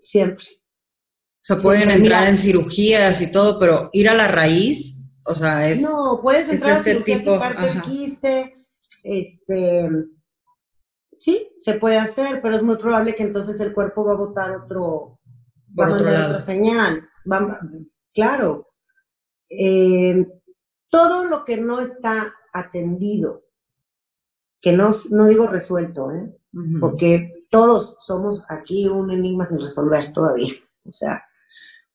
Speaker 3: siempre.
Speaker 2: O sea, pueden
Speaker 3: Siempre,
Speaker 2: entrar
Speaker 3: mira.
Speaker 2: en cirugías y todo, pero ir a la raíz, o sea, es...
Speaker 3: No, puedes
Speaker 2: es
Speaker 3: entrar
Speaker 2: este
Speaker 3: a cirugía,
Speaker 2: tipo,
Speaker 3: el quiste, este, sí, se puede hacer, pero es muy probable que entonces el cuerpo va a botar otro, va
Speaker 2: Por
Speaker 3: a
Speaker 2: otro
Speaker 3: mandar
Speaker 2: lado.
Speaker 3: otra señal. Claro, Eh, todo lo que no está atendido, que no, no digo resuelto, ¿eh? Porque todos somos aquí un enigma sin resolver todavía. O sea,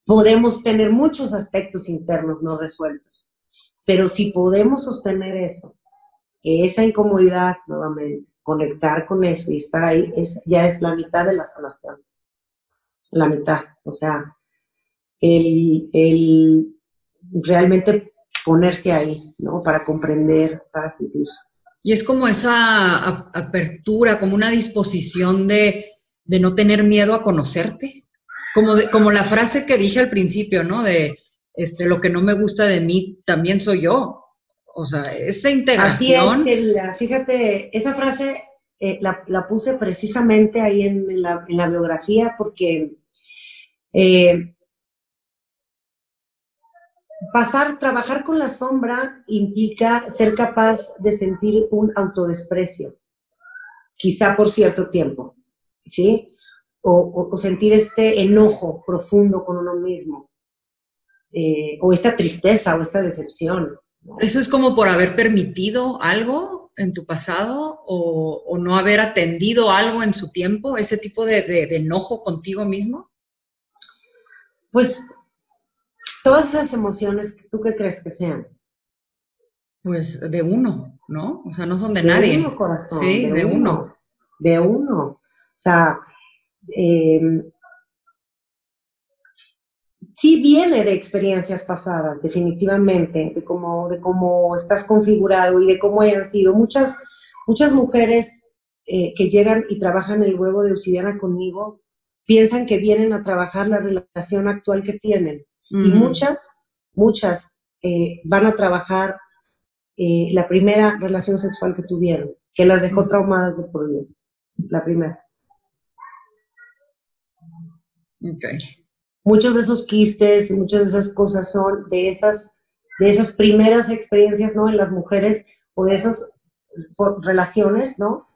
Speaker 3: podemos tener muchos aspectos internos no resueltos, pero si podemos sostener eso, esa incomodidad nuevamente, conectar con eso y estar ahí, es, ya es la mitad de la sanación. La mitad. O sea, el, el realmente ponerse ahí, ¿no? Para comprender, para sentir.
Speaker 2: Y es como esa apertura, como una disposición de, de no tener miedo a conocerte. Como, de- como la frase que dije al principio, ¿no? De este, lo que no me gusta de mí también soy yo. O sea, esa
Speaker 3: Así es,
Speaker 2: integración.
Speaker 3: querida. Fíjate, esa frase eh, la, la puse precisamente ahí en, en la, en la biografía porque eh, pasar, trabajar con la sombra implica ser capaz de sentir un autodesprecio, quizá por cierto tiempo, ¿sí? O, o- o sentir este enojo profundo con uno mismo, eh, o esta tristeza o esta decepción. ¿no?
Speaker 2: ¿Eso es como por haber permitido algo en tu pasado o, o no haber atendido algo en su tiempo? ¿Ese tipo de, de- de enojo contigo mismo?
Speaker 3: Pues todas esas emociones, ¿tú qué crees que sean?
Speaker 2: Pues de uno, ¿no? O sea, no son de, nadie.
Speaker 3: uno, corazón.
Speaker 2: Sí, de uno.
Speaker 3: De uno. O sea, eh, sí viene de experiencias pasadas, definitivamente, de cómo, de cómo estás configurado y de cómo hayan sido. Muchas, muchas mujeres eh, que llegan y trabajan el huevo de obsidiana conmigo piensan que vienen a trabajar la relación actual que tienen. Y muchas, muchas eh, van a trabajar eh, la primera relación sexual que tuvieron, que las dejó traumadas de por vida. La primera.
Speaker 2: Ok.
Speaker 3: Muchos de esos quistes, muchas de esas cosas son de esas, de esas primeras experiencias, ¿no? En las mujeres o de esas relaciones, ¿no?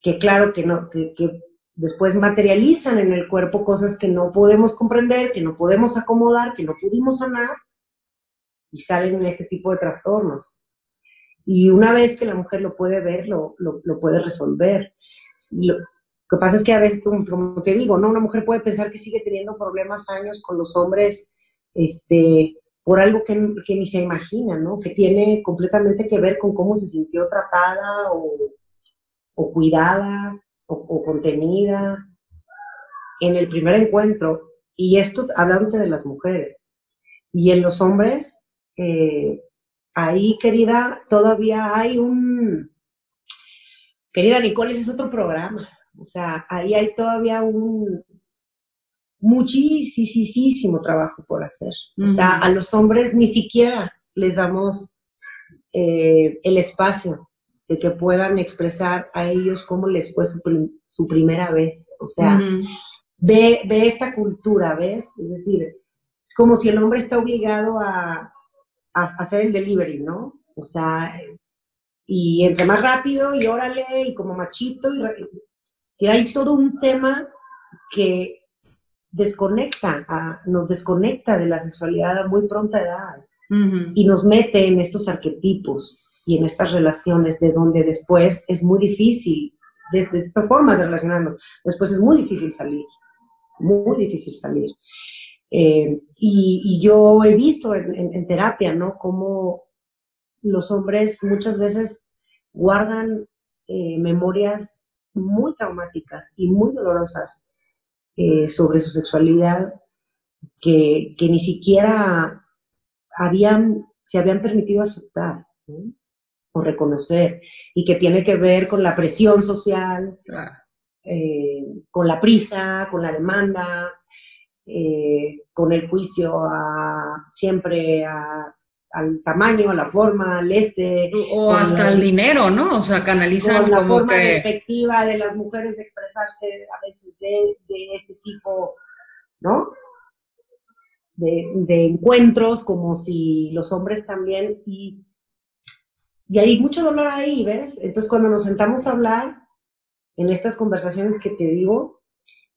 Speaker 3: Que claro que no, que, que después materializan en el cuerpo cosas que no podemos comprender, que no podemos acomodar, que no pudimos sanar y salen en este tipo de trastornos. Y una vez que la mujer lo puede ver, lo, lo, lo puede resolver. Lo, que pasa es que a veces, como, te digo, ¿no? Una mujer puede pensar que sigue teniendo problemas años con los hombres, este, por algo que, ni se imagina, ¿no? Que tiene completamente que ver con cómo se sintió tratada o, cuidada o, contenida en el primer encuentro. Y esto hablando de las mujeres. Y en los hombres, eh, ahí, querida, todavía hay un... Querida Nicole, ese es otro programa. O sea, ahí hay todavía un, muchísimo trabajo por hacer. O sea, a los hombres ni siquiera les damos eh, el espacio de que puedan expresar a ellos cómo les fue su, primera vez. O sea, ve, ve, esta cultura, ¿ves? Es decir, es como si el hombre está obligado a, hacer el delivery, ¿no? O sea, y entre más rápido y órale, y como machito, y, si hay todo un tema que desconecta, nos desconecta de la sexualidad a muy pronta edad y nos mete en estos arquetipos y en estas relaciones de donde después es muy difícil, desde estas formas de relacionarnos, después es muy difícil salir, muy difícil salir. Eh, y, yo he visto en, terapia, ¿no? Cómo los hombres muchas veces guardan eh, memorias muy traumáticas y muy dolorosas eh, sobre su sexualidad que, ni siquiera habían, se habían permitido aceptar o reconocer y que tiene que ver con la presión social, eh, con la prisa, con la demanda, eh, con el juicio a, siempre a al tamaño, a la forma, al este.
Speaker 2: O hasta el dinero, ¿no? O sea, canalizan la
Speaker 3: forma perspectiva de las mujeres de expresarse a veces de, este tipo, ¿no? De, encuentros, como si los hombres también, y, y hay mucho dolor ahí, ¿ves? Entonces, cuando nos sentamos a hablar en estas conversaciones que te digo,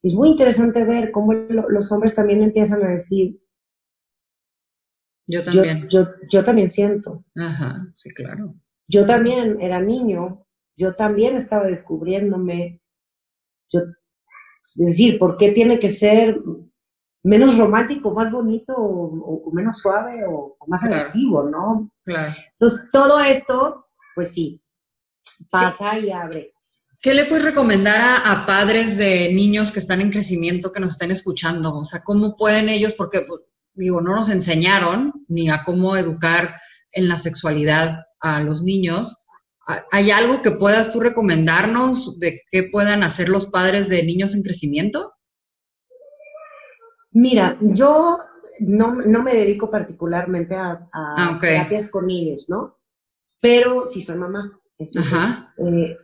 Speaker 3: es muy interesante ver cómo los hombres también empiezan a decir,
Speaker 2: yo también.
Speaker 3: Yo, también siento.
Speaker 2: Ajá, sí, claro.
Speaker 3: Yo también era niño, yo también estaba descubriéndome. Yo, es decir, ¿por qué tiene que ser menos romántico, más bonito o, menos suave o, más agresivo, no?
Speaker 2: Claro.
Speaker 3: Entonces, todo esto, pues sí, pasa y abre.
Speaker 2: ¿Qué le puedes recomendar a, a, padres de niños que están en crecimiento, que nos estén escuchando? O sea, ¿cómo pueden ellos? Porque pues, digo, no nos enseñaron ni a cómo educar en la sexualidad a los niños. ¿Hay algo que puedas tú recomendarnos de qué puedan hacer los padres de niños en crecimiento?
Speaker 3: Mira, yo no, me dedico particularmente a, ah, terapias con niños, ¿no? Pero sí soy mamá. Eh,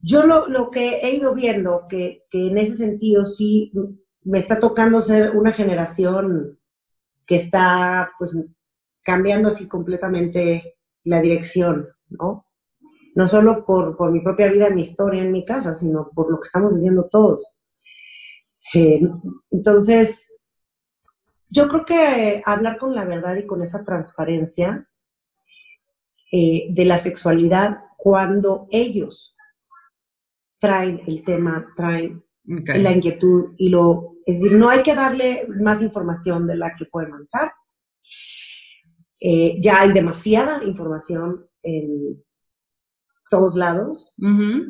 Speaker 3: yo lo, que he ido viendo, que, que en ese sentido sí me está tocando ser una generación que está pues cambiando así completamente la dirección, ¿no? No solo por, mi propia vida, mi historia en mi casa, sino por lo que estamos viviendo todos. Eh, entonces, yo creo que hablar con la verdad y con esa transparencia eh, de la sexualidad cuando ellos traen el tema, traen la inquietud y lo es decir, no hay que darle más información de la que puede manejar. Eh, ya hay demasiada información en todos lados.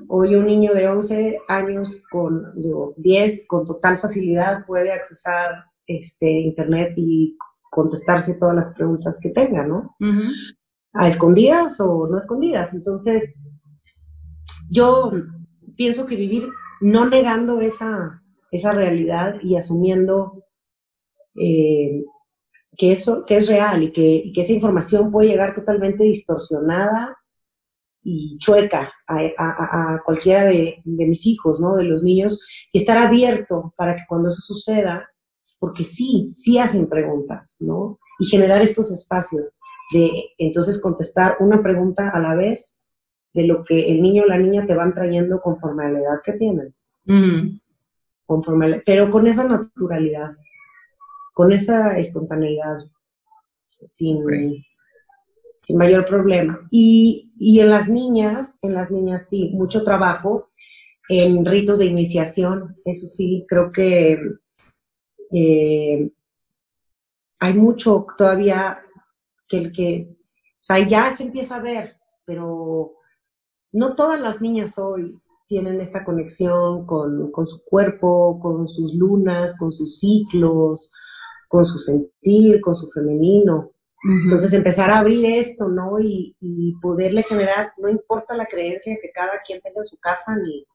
Speaker 3: Hoy un niño de 11 años con, digo, 10 con total facilidad puede accesar este, Internet y contestarse todas las preguntas que tenga, ¿no? A escondidas o no escondidas. Entonces, yo pienso que vivir no negando esa, esa realidad y asumiendo eh, que eso que es real y que, esa información puede llegar totalmente distorsionada y chueca a, cualquiera de, mis hijos, ¿no? De los niños, y estar abierto para que cuando eso suceda, porque sí, sí hacen preguntas, ¿no? Y generar estos espacios de entonces contestar una pregunta a la vez de lo que el niño o la niña te van trayendo conforme a la edad que tienen pero con esa naturalidad, con esa espontaneidad, sin, sin mayor problema. Y, en las niñas, en las niñas sí, mucho trabajo en ritos de iniciación, eso sí, creo que eh, hay mucho todavía que el que, o sea, ya se empieza a ver, pero no todas las niñas hoy tienen esta conexión con, su cuerpo, con sus lunas, con sus ciclos, con su sentir, con su femenino. Entonces empezar a abrir esto, ¿no? Y, y, poderle generar, no importa la creencia que cada quien tenga en su casa, ni,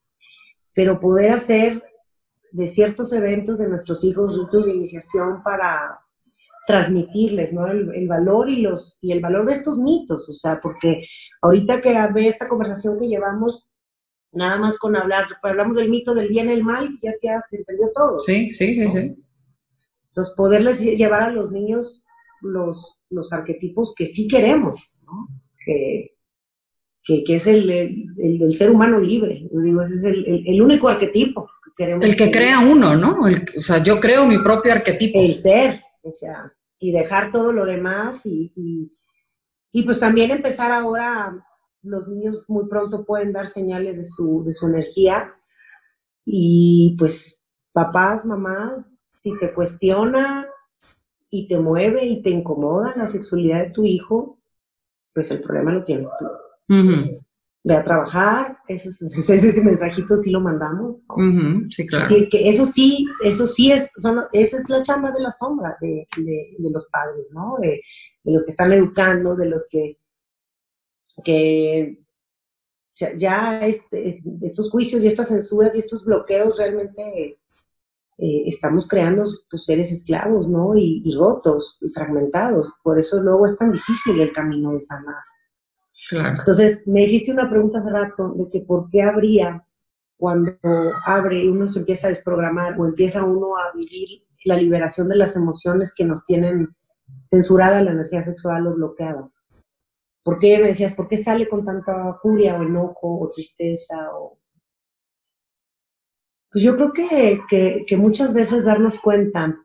Speaker 3: pero poder hacer de ciertos eventos de nuestros hijos ritos de iniciación para transmitirles, ¿no? El, valor y los y el valor de estos mitos, o sea, porque ahorita que ve esta conversación que llevamos, nada más con hablar, hablamos del mito del bien y el mal, ya, ya se entendió todo.
Speaker 2: Sí, sí, sí, sí.
Speaker 3: Entonces, poderles llevar a los niños los, los arquetipos que sí queremos, ¿no? que, que, es el, el, del ser humano libre. Yo digo, ese es el, el único arquetipo que queremos.
Speaker 2: El que crea uno, ¿no? o sea, yo creo mi propio arquetipo.
Speaker 3: El ser, o sea, y dejar todo lo demás y, y, y pues también empezar ahora, los niños muy pronto pueden dar señales de su, de su energía y pues papás, mamás, si te cuestiona y te mueve y te incomoda la sexualidad de tu hijo, pues el problema lo tienes tú. Ve a trabajar, eso, (laughs) ese, mensajito sí lo mandamos.
Speaker 2: sí, claro.
Speaker 3: que eso sí, eso sí es, esa es la chamba de la sombra de, los padres, ¿no? De, los que están educando, de los que, que ya este, estos juicios y estas censuras y estos bloqueos realmente eh, estamos creando pues, seres esclavos, ¿no? Y, rotos y fragmentados. Por eso luego es tan difícil el camino de sanar. Entonces, me hiciste una pregunta hace rato de que por qué habría cuando abre y uno se empieza a desprogramar o empieza uno a vivir la liberación de las emociones que nos tienen censurada la energía sexual o bloqueada. ¿Por qué me decías, por qué sale con tanta furia o enojo o tristeza o pues yo creo que, muchas veces darnos cuenta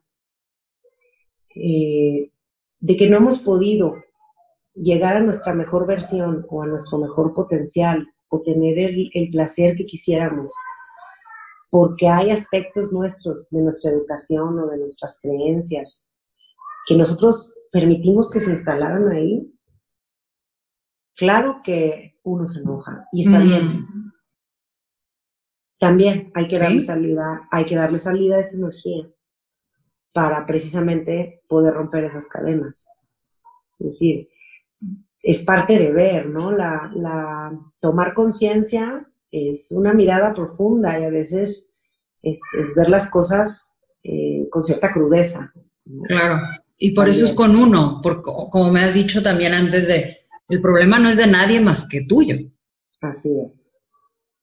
Speaker 3: eh, de que no hemos podido llegar a nuestra mejor versión o a nuestro mejor potencial o tener el, el placer que quisiéramos, porque hay aspectos nuestros de nuestra educación o de nuestras creencias que nosotros permitimos que se instalaran ahí, claro que uno se enoja y está bien. También hay que darle salida, hay que darle salida a esa energía para precisamente poder romper esas cadenas. Es decir, es parte de ver, ¿no? La, tomar conciencia es una mirada profunda y a veces es, ver las cosas eh, con cierta crudeza.
Speaker 2: Claro, y por eso es con uno, porque como me has dicho también antes de, el problema no es de nadie más que tuyo.
Speaker 3: Así es.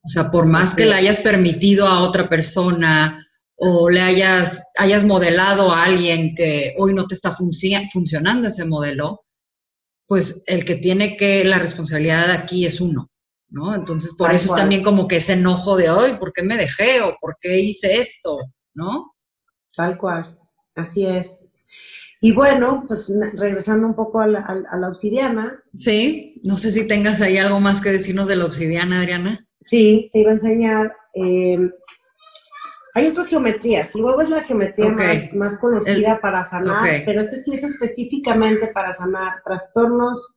Speaker 2: O sea, por más que le hayas permitido a otra persona o le hayas, hayas modelado a alguien que hoy no te está funcionando ese modelo, pues el que tiene que, la responsabilidad aquí es uno, ¿no? Entonces, por eso es también como que ese enojo de hoy, ¿por qué me dejé o por qué hice esto, ¿no?
Speaker 3: Tal cual, así es. Y bueno, pues regresando un poco a la, a la obsidiana.
Speaker 2: Sí, no sé si tengas ahí algo más que decirnos de la obsidiana, Adriana.
Speaker 3: Sí, te iba a enseñar. Eh, hay otras geometrías. Luego es la geometría más, conocida para sanar, pero este sí es específicamente para sanar trastornos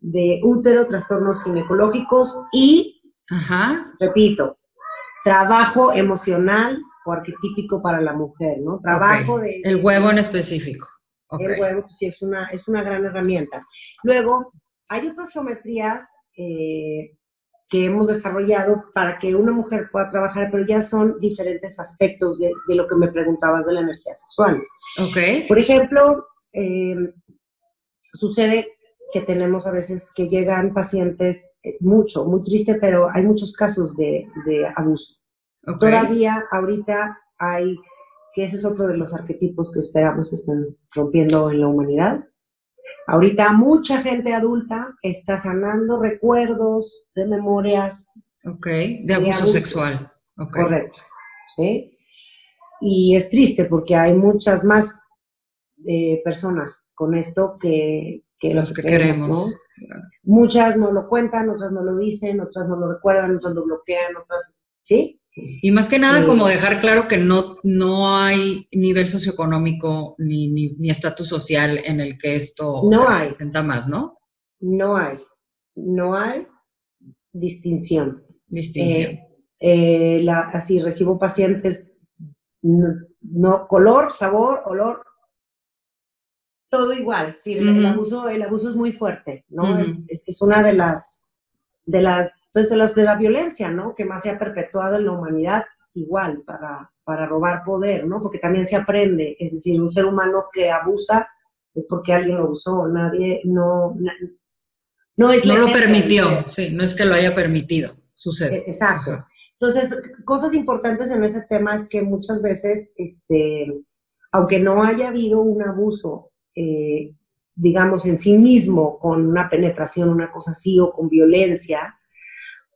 Speaker 3: de útero, trastornos ginecológicos y, repito, trabajo emocional o arquetípico para la mujer, ¿no? Trabajo de...
Speaker 2: El huevo en específico.
Speaker 3: El huevo, pues sí, es una, es una gran herramienta. Luego, hay otras geometrías eh, que hemos desarrollado para que una mujer pueda trabajar, pero ya son diferentes aspectos de, lo que me preguntabas de la energía sexual.
Speaker 2: Ok.
Speaker 3: Por ejemplo, eh, sucede que tenemos a veces que llegan pacientes, eh, mucho, muy triste, pero hay muchos casos de, abuso. Todavía ahorita hay, que ese es otro de los arquetipos que esperamos estén rompiendo en la humanidad, Ahorita mucha gente adulta está sanando recuerdos de memorias.
Speaker 2: Ok, de abuso sexual.
Speaker 3: Correcto, ¿sí? Y es triste porque hay muchas más eh, personas con esto que, que
Speaker 2: los que queremos.
Speaker 3: Muchas no lo cuentan, otras no lo dicen, otras no lo recuerdan, otras lo bloquean, otras, ¿sí?
Speaker 2: Y más que nada, como dejar claro que no, no hay nivel socioeconómico ni, ni, estatus social en el que esto
Speaker 3: no hay.
Speaker 2: más, ¿no?
Speaker 3: No hay. No hay distinción.
Speaker 2: Distinción.
Speaker 3: Eh, eh, así recibo pacientes, no, color, sabor, olor, todo igual. Sí, el, abuso, el abuso es muy fuerte, ¿no? es, es, una de las, de las pues, las de la violencia, ¿no? Que más se ha perpetuado en la humanidad, igual, para, para robar poder, ¿no? Porque también se aprende, es decir, un ser humano que abusa es porque alguien lo usó, nadie, no, no es
Speaker 2: No lo permitió, sí, no es que lo haya permitido, sucede.
Speaker 3: E, exacto. Entonces, cosas importantes en ese tema es que muchas veces, este, aunque no haya habido un abuso, eh, digamos, en sí mismo, con una penetración, una cosa así, o con violencia,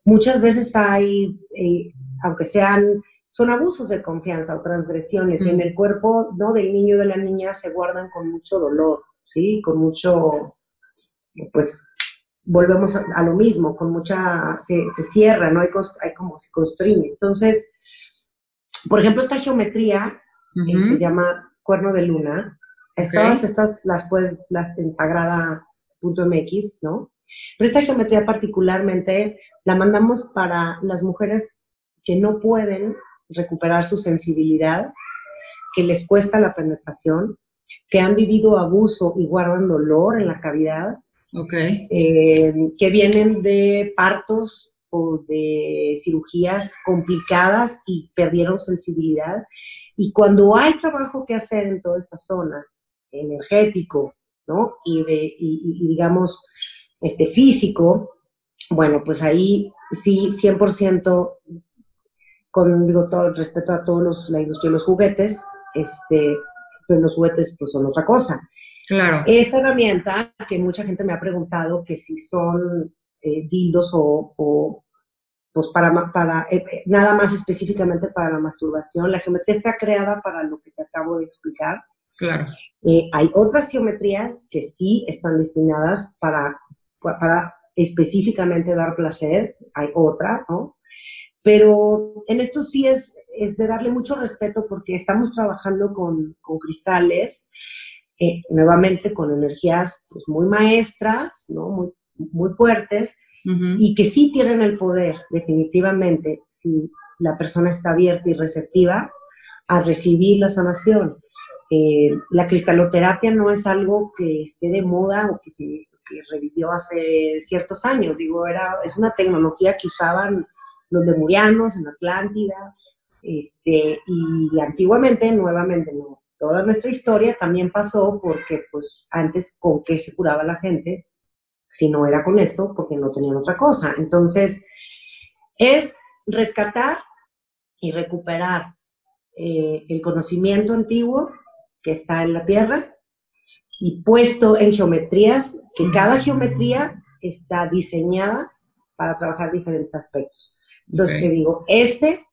Speaker 3: Muchas veces hay, eh, aunque sean, son abusos de confianza o transgresiones, y en el cuerpo ¿no? del niño o de la niña se guardan con mucho dolor, ¿sí? Con mucho, pues, volvemos a, lo mismo, con mucha, se, cierra, ¿no? Hay, hay, como se construye. Entonces, por ejemplo, esta geometría que se llama cuerno de luna, estas, estas las puedes, las en sagrada.mx, ¿no? Pero esta geometría particularmente la mandamos para las mujeres que no pueden recuperar su sensibilidad, que les cuesta la penetración, que han vivido abuso y guardan dolor en la cavidad, eh, que vienen de partos o de cirugías complicadas y perdieron sensibilidad. Y cuando hay trabajo que hacer en toda esa zona, energético, ¿no? Y, de, y digamos, este, físico, bueno, pues ahí sí, 100% con, digo, todo el respeto a todos los, la industria de los juguetes, este, pero los juguetes pues son otra cosa.
Speaker 2: Claro.
Speaker 3: Esta herramienta, que mucha gente me ha preguntado que si son eh, dildos o, pues para, para eh, eh, nada más específicamente para la masturbación, la geometría está creada para lo que te acabo de explicar.
Speaker 2: Claro.
Speaker 3: hay otras geometrías que sí están destinadas para para específicamente dar placer, hay otra, ¿no? Pero en esto sí es, es de darle mucho respeto porque estamos trabajando con, con cristales, eh, nuevamente con energías pues, muy maestras, ¿no? Muy, muy fuertes, y que sí tienen el poder, definitivamente, si la persona está abierta y receptiva a recibir la sanación. Eh, la cristaloterapia no es algo que esté de moda o que se que revivió hace ciertos años. Digo, era, es una tecnología que usaban los lemurianos en Atlántida, este, y antiguamente, nuevamente, no. Toda nuestra historia también pasó porque, pues, antes, ¿con qué se curaba la gente? Si no era con esto, porque no tenían otra cosa. Entonces, es rescatar y recuperar eh, el conocimiento antiguo que está en la tierra y puesto en geometrías, que cada geometría está diseñada para trabajar diferentes aspectos. Entonces te digo, este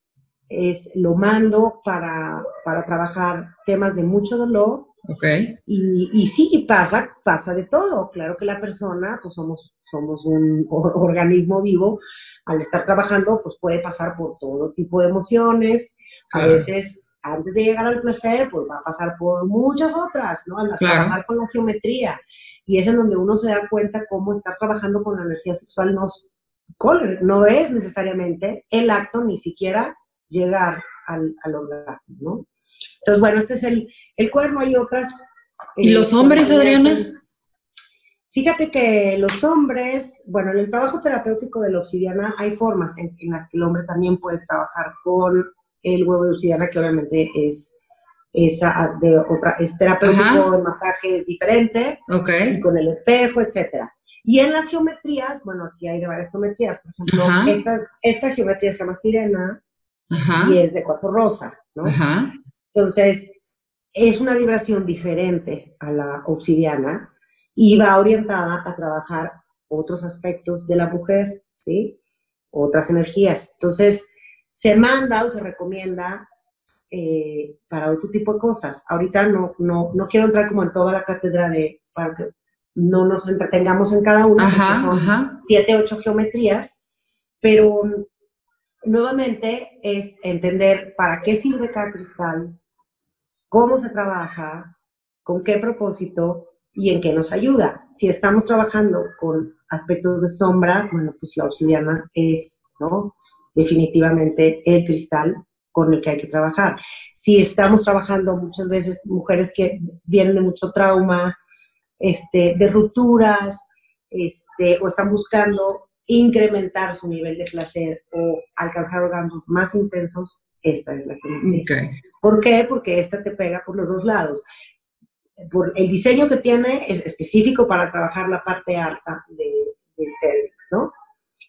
Speaker 3: es lo mando para, para trabajar temas de mucho dolor.
Speaker 2: Okay.
Speaker 3: Y, y sí, pasa, pasa de todo. Claro que la persona, pues somos, somos un organismo vivo. Al estar trabajando, pues puede pasar por todo tipo de emociones. A veces antes de llegar al placer, pues va a pasar por muchas otras, ¿no? A trabajar con la geometría. Y es en donde uno se da cuenta cómo estar trabajando con la energía sexual no, no es necesariamente el acto, ni siquiera llegar al, al orgasmo, ¿no? Entonces, bueno, este es el, el cuerno, hay otras.
Speaker 2: ¿Y los eh, hombres, Adriana?
Speaker 3: Fíjate que los hombres, bueno, en el trabajo terapéutico de la obsidiana hay formas en, en las que el hombre también puede trabajar con el huevo de obsidiana, que obviamente es, esa de otra, es terapéutico, el masaje es diferente,
Speaker 2: okay.
Speaker 3: y con el espejo, etcétera. Y en las geometrías, bueno, aquí hay varias geometrías, por ejemplo, esta, esta, geometría se llama sirena y es de cuarzo rosa, ¿no? Entonces, es una vibración diferente a la obsidiana y va orientada a trabajar otros aspectos de la mujer, ¿sí? Otras energías. Entonces, se manda o se recomienda eh, para otro tipo de cosas. Ahorita no, no, no quiero entrar como en toda la cátedra de, para que no nos entretengamos en cada una, son siete, ocho geometrías, pero nuevamente es entender para qué sirve cada cristal, cómo se trabaja, con qué propósito y en qué nos ayuda. Si estamos trabajando con aspectos de sombra, bueno, pues la obsidiana es, ¿no? Definitivamente el cristal con el que hay que trabajar. Si estamos trabajando muchas veces mujeres que vienen de mucho trauma, este, de rupturas, este, o están buscando incrementar su nivel de placer o alcanzar orgasmos más intensos, esta es la que okay. ¿Por qué? Porque esta te pega por los dos lados. Por el diseño que tiene es específico para trabajar la parte alta del cervix, ¿no?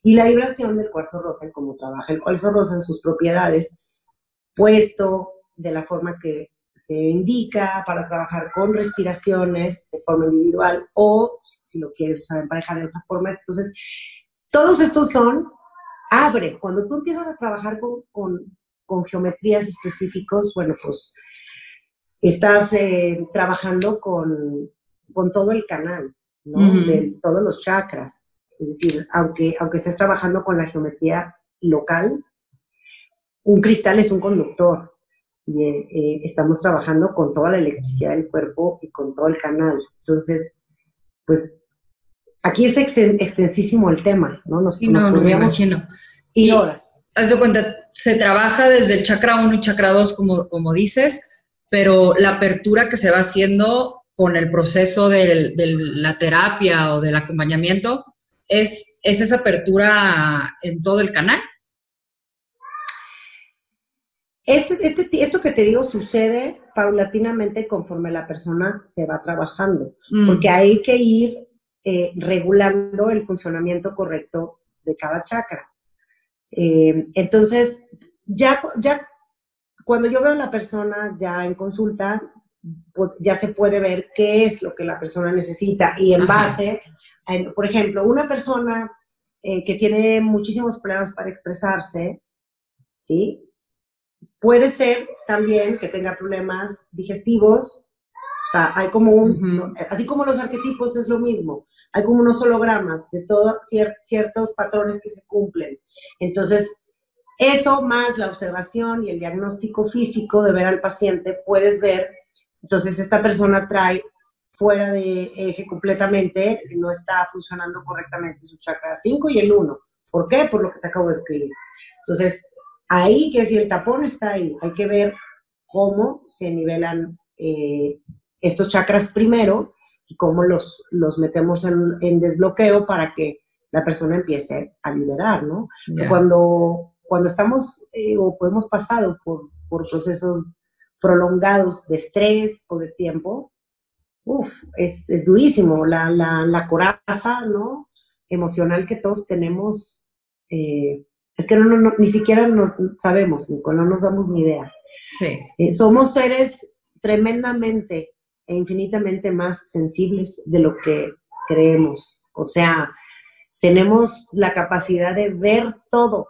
Speaker 3: Y la vibración del cuarzo rosa, como trabaja el cuarzo rosa en sus propiedades, puesto de la forma que se indica para trabajar con respiraciones de forma individual o si lo quieres usar en pareja de otra forma. Entonces, todos estos son, abre, cuando tú empiezas a trabajar con, geometrías específicos, bueno, pues estás eh, trabajando con, todo el canal, ¿no? De todos los chakras. Es decir, aunque, aunque estés trabajando con la geometría local, un cristal es un conductor. Y, eh, estamos trabajando con toda la electricidad del cuerpo y con todo el canal. Entonces, pues Aquí es extensísimo el tema, ¿no?
Speaker 2: Nos, no, no me imagino.
Speaker 3: Y, horas.
Speaker 2: Haz de cuenta, se trabaja desde el chakra 1 y chakra 2, como, como dices, pero la apertura que se va haciendo con el proceso de la terapia o del acompañamiento es, es esa apertura en todo el canal.
Speaker 3: Este, este, esto que te digo sucede paulatinamente conforme la persona se va trabajando, mm. porque hay que ir eh, regulando el funcionamiento correcto de cada chakra. Eh, entonces, ya, ya cuando yo veo a la persona ya en consulta, pues, ya se puede ver qué es lo que la persona necesita y en base, por ejemplo, una persona eh, que tiene muchísimos problemas para expresarse, ¿sí? Puede ser también que tenga problemas digestivos, o sea, hay como un, así como los arquetipos es lo mismo, hay como unos hologramas de todos ciertos patrones que se cumplen. Entonces, eso más la observación y el diagnóstico físico de ver al paciente, puedes ver, entonces esta persona trae fuera de eje completamente, no está funcionando correctamente su chakra 5 y el 1. ¿Por qué? Por lo que te acabo de escribir. Entonces, ahí, que decir, el tapón está ahí, hay que ver cómo se nivelan eh, estos chakras primero y cómo los, los metemos en, desbloqueo para que la persona empiece a liberar, ¿no? Cuando, cuando estamos eh, o hemos pasado por, por procesos prolongados de estrés o de tiempo, uff, es, es, durísimo. La, la, la, coraza, ¿no? Emocional que todos tenemos, eh, es que no, ni siquiera nos sabemos, no nos damos ni idea.
Speaker 2: Sí.
Speaker 3: Eh, somos seres tremendamente e infinitamente más sensibles de lo que creemos. O sea, tenemos la capacidad de ver todo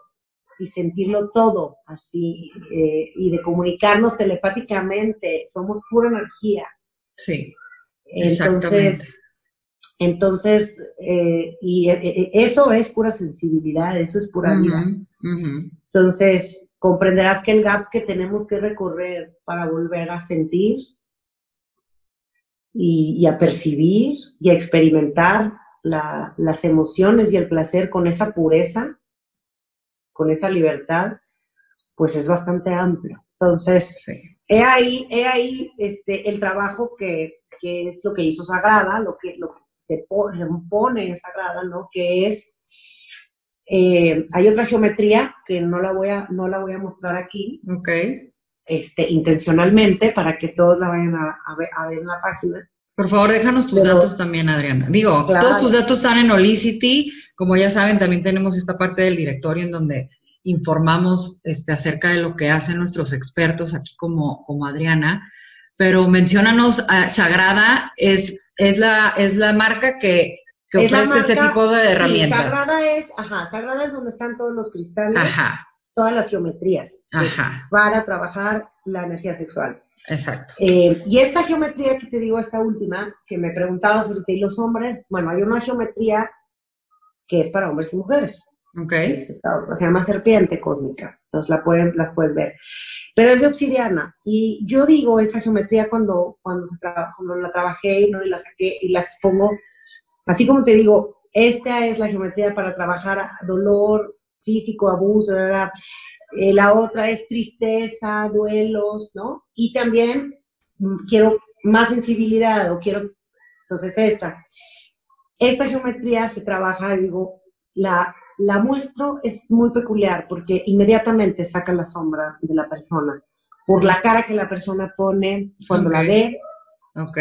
Speaker 3: y sentirlo todo así eh, y de comunicarnos telepáticamente. Somos pura energía.
Speaker 2: Sí.
Speaker 3: Entonces, entonces eh, y eh, eso es pura sensibilidad, eso es pura vida. Entonces, comprenderás que el gap que tenemos que recorrer para volver a sentir y, a percibir y a experimentar las emociones y el placer con esa pureza, con esa libertad, pues es bastante amplio. Entonces, he ahí, he ahí este, el trabajo que, que, es lo que hizo Sagrada, lo que, lo que se pone, en Sagrada, ¿no? Que es, eh, hay otra geometría que no la voy a, no la voy a mostrar aquí.
Speaker 2: Okay
Speaker 3: este, intencionalmente para que todos la vayan a, ver, en la página.
Speaker 2: Por favor, déjanos tus datos también, Adriana. Digo, todos tus datos están en Olicity. Como ya saben, también tenemos esta parte del directorio en donde informamos este, acerca de lo que hacen nuestros expertos aquí como, como Adriana. Pero menciónanos, ah, Sagrada es, es, la, es la marca que, ofrece este tipo de herramientas.
Speaker 3: Sagrada es, ajá, Sagrada es donde están todos los cristales. Ajá todas las geometrías para trabajar la energía sexual.
Speaker 2: Exacto.
Speaker 3: Eh, y esta geometría que te digo, esta última, que me preguntabas ahorita, y los hombres, bueno, hay una geometría que es para hombres y mujeres. Okay. se llama serpiente cósmica, entonces la pueden, las puedes ver. Pero es de obsidiana. Y yo digo esa geometría cuando, cuando, la trabajé ¿no? y la saqué y la expongo, así como te digo, esta es la geometría para trabajar dolor físico, abuso, la, eh, la otra es tristeza, duelos, ¿no? Y también mm, quiero más sensibilidad o quiero, entonces esta. Esta geometría se trabaja, digo, la, la muestro es muy peculiar porque inmediatamente saca la sombra de la persona, por la cara que la persona pone cuando la ve,
Speaker 2: Ok.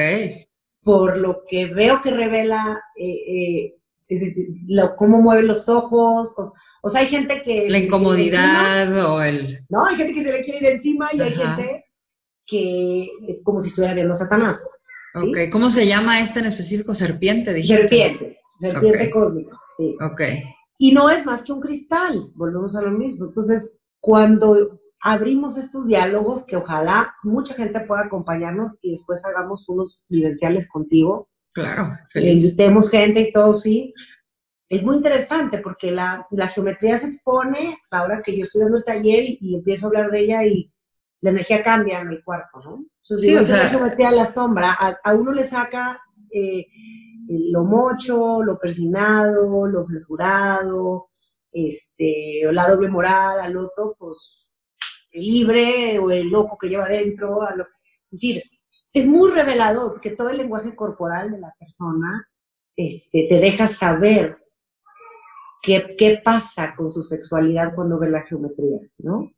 Speaker 3: por lo que veo que revela, eh, eh, lo, cómo mueve los ojos, o, sea, hay gente que...
Speaker 2: La incomodidad o el...
Speaker 3: No, hay gente que se le quiere ir encima y hay gente que es como si estuviera viendo a Satanás.
Speaker 2: Ok, ¿cómo se llama esta en específico? Serpiente, dijiste.
Speaker 3: Serpiente, serpiente cósmica, sí.
Speaker 2: Ok.
Speaker 3: Y no es más que un cristal, volvemos a lo mismo. Entonces, cuando abrimos estos diálogos, que ojalá mucha gente pueda acompañarnos y después hagamos unos vivenciales contigo.
Speaker 2: Claro,
Speaker 3: feliz. Invitemos gente y todo, sí. Es muy interesante porque la, la geometría se expone ahora que yo estoy dando el taller y, empiezo a hablar de ella y la energía cambia en el cuerpo, ¿no? Entonces, sí, o sea, la geometría la sombra, a, uno le saca eh, lo mocho, lo persinado, lo censurado, este, la doble moral, al otro, pues, el libre o el loco que lleva adentro. es decir, es muy revelador porque todo el lenguaje corporal de la persona este, te deja saber qué, qué pasa con su sexualidad cuando ve la geometría, ¿no?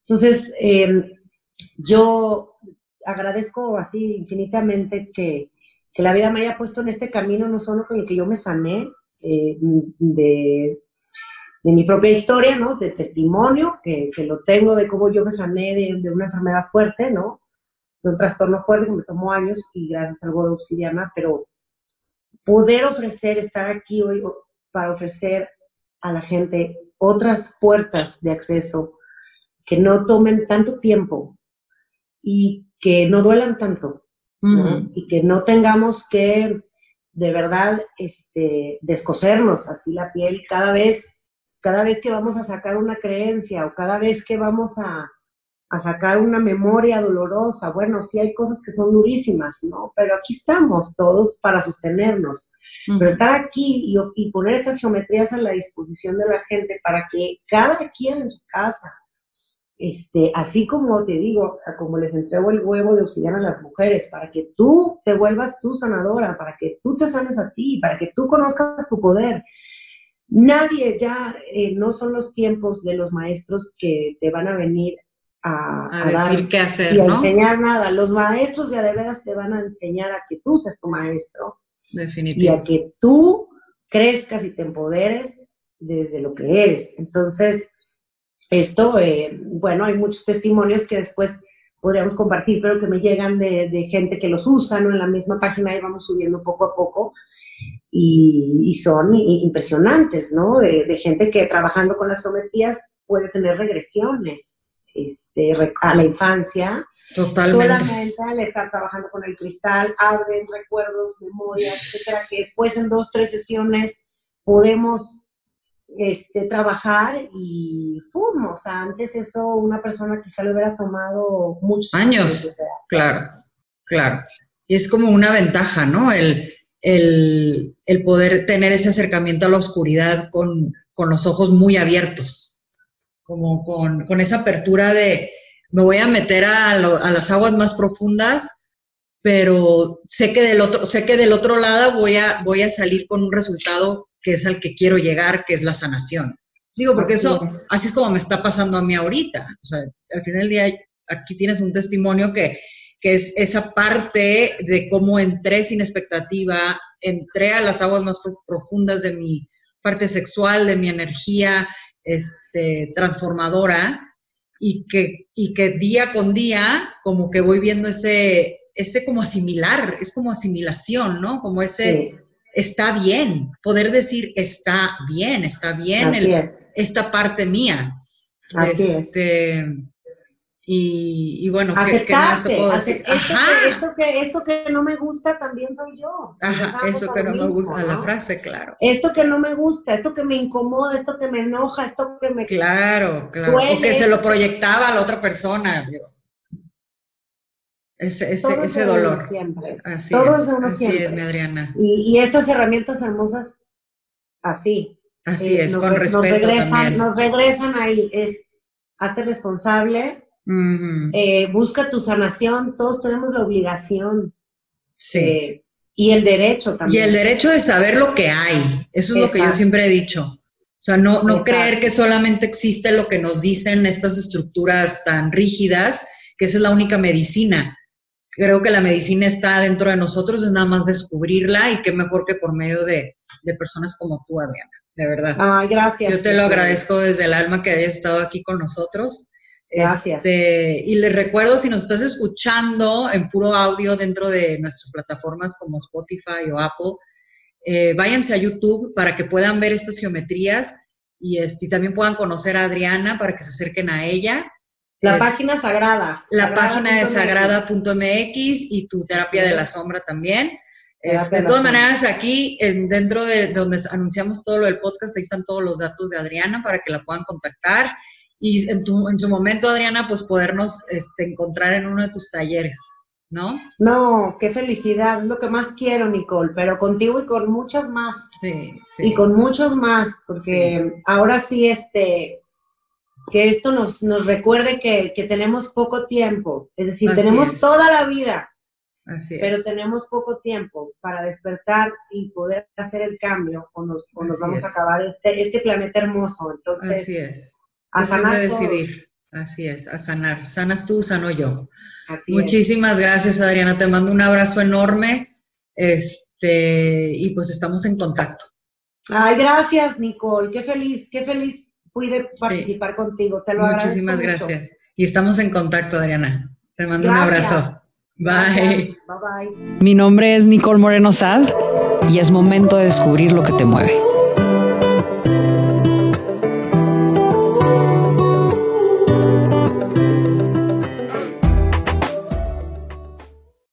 Speaker 3: Entonces, em, yo agradezco así infinitamente que, que la vida me haya puesto en este camino, no solo con el que yo me sané eh, de, mi propia historia, ¿no? De testimonio, que, lo tengo de cómo yo me sané de, de, una enfermedad fuerte, ¿no? De un trastorno fuerte que me tomó años y gracias a algo de obsidiana, pero poder ofrecer, estar aquí hoy para ofrecer a la gente otras puertas de acceso que no tomen tanto tiempo y que no duelan tanto, y que no tengamos que de verdad este, descosernos así la piel cada vez, cada vez que vamos a sacar una creencia o cada vez que vamos a, a sacar una memoria dolorosa. Bueno, sí hay cosas que son durísimas, ¿no? Pero aquí estamos todos para sostenernos. Pero estar aquí y, y, poner estas geometrías a la disposición de la gente para que cada quien en su casa este, así como te digo, como les entrego el huevo de obsidiana a las mujeres, para que tú te vuelvas tú sanadora, para que tú te sanes a ti, para que tú conozcas tu poder. Nadie ya, eh, no son los tiempos de los maestros que te van a venir a,
Speaker 2: decir qué hacer,
Speaker 3: y a enseñar nada. Los maestros ya de veras te van a enseñar a que tú seas tu maestro.
Speaker 2: Definitivo.
Speaker 3: Y a que tú crezcas y te empoderes desde lo que eres. Entonces, esto, eh, bueno, hay muchos testimonios que después podríamos compartir, pero que me llegan de, gente que los usa, ¿no? En la misma página y vamos subiendo poco a poco y, son impresionantes, ¿no? De, gente que trabajando con las geometrías puede tener regresiones este, a la infancia.
Speaker 2: Totalmente.
Speaker 3: Solamente al estar trabajando con el cristal, abren recuerdos, memorias, etcétera, que después en dos, tres sesiones podemos este, trabajar y fumo. O sea, antes eso una persona quizá le hubiera tomado muchos
Speaker 2: años. claro, claro. Y es como una ventaja, ¿no? El, el, el poder tener ese acercamiento a la oscuridad con, con los ojos muy abiertos, como con, con, esa apertura de me voy a meter a, a las aguas más profundas pero sé que del otro, sé que del otro lado voy a, voy a salir con un resultado que es al que quiero llegar, que es la sanación. Digo, porque eso, así es como me está pasando a mí ahorita. O sea, al final del día, aquí tienes un testimonio que, que es esa parte de cómo entré sin expectativa, entré a las aguas más profundas de mi parte sexual, de mi energía este, transformadora, y que, y que día con día como que voy viendo ese, ese como asimilar, es como asimilación, ¿no? Como ese, está bien, poder decir está bien, está bien esta parte mía.
Speaker 3: Así es.
Speaker 2: Este, Y, bueno,
Speaker 3: ¿qué, más te puedo decir? Esto, que, esto, que, esto, que, no me gusta también soy yo.
Speaker 2: Ajá, eso que no me gusta, la frase, claro.
Speaker 3: Esto que no me gusta, esto que me incomoda, esto que me enoja, esto que me...
Speaker 2: Claro, claro. o que se lo proyectaba a la otra persona, digo. Ese, ese, ese dolor.
Speaker 3: Siempre. Así Todo es, uno
Speaker 2: así es, mi Adriana.
Speaker 3: Y, y, estas herramientas hermosas, así.
Speaker 2: Así eh, es, con respeto nos regresan, también.
Speaker 3: Nos regresan ahí, es, hazte responsable, eh, busca tu sanación, todos tenemos la obligación.
Speaker 2: Sí.
Speaker 3: Eh, y el derecho también.
Speaker 2: Y el derecho de saber lo que hay, eso es lo que yo siempre he dicho. O sea, no, no creer que solamente existe lo que nos dicen estas estructuras tan rígidas, que esa es la única medicina. Creo que la medicina está dentro de nosotros, es nada más descubrirla y qué mejor que por medio de, de personas como tú, Adriana, de verdad.
Speaker 3: Ay, gracias.
Speaker 2: Yo te lo agradezco desde el alma que hayas estado aquí con nosotros.
Speaker 3: Gracias.
Speaker 2: Este, y les recuerdo, si nos estás escuchando en puro audio dentro de nuestras plataformas como Spotify o Apple, eh, váyanse a YouTube para que puedan ver estas geometrías y, este, también puedan conocer a Adriana para que se acerquen a ella.
Speaker 3: La página sagrada.
Speaker 2: La página de sagrada.mx y tu terapia de la sombra también. Este, de todas maneras, aquí dentro de donde anunciamos todo lo del podcast, ahí están todos los datos de Adriana para que la puedan contactar y en, tu, en su momento, Adriana, pues podernos este, encontrar en uno de tus talleres, ¿no?
Speaker 3: No, qué felicidad, es lo que más quiero, Nicole, pero contigo y con muchas más.
Speaker 2: Sí, sí.
Speaker 3: Y con muchos más, porque ahora sí, este, que esto nos, nos recuerde que, que tenemos poco tiempo, es decir, tenemos toda la vida,
Speaker 2: Así
Speaker 3: pero tenemos poco tiempo para despertar y poder hacer el cambio o nos, o nos vamos a acabar este, este planeta hermoso. Entonces,
Speaker 2: Así es a sanar de decidir. Así es, a sanar. Sanas tú, sano yo.
Speaker 3: Así
Speaker 2: Muchísimas gracias, Adriana. Te mando un abrazo enorme. Este, y pues estamos en contacto.
Speaker 3: Ay, gracias, Nicole. Qué feliz, qué feliz fui de participar contigo. Te lo
Speaker 2: Muchísimas gracias. Y estamos en contacto, Adriana. Te mando un abrazo. Bye.
Speaker 3: Bye bye.
Speaker 1: Mi nombre es Nicole Moreno Sad y es momento de descubrir lo que te mueve.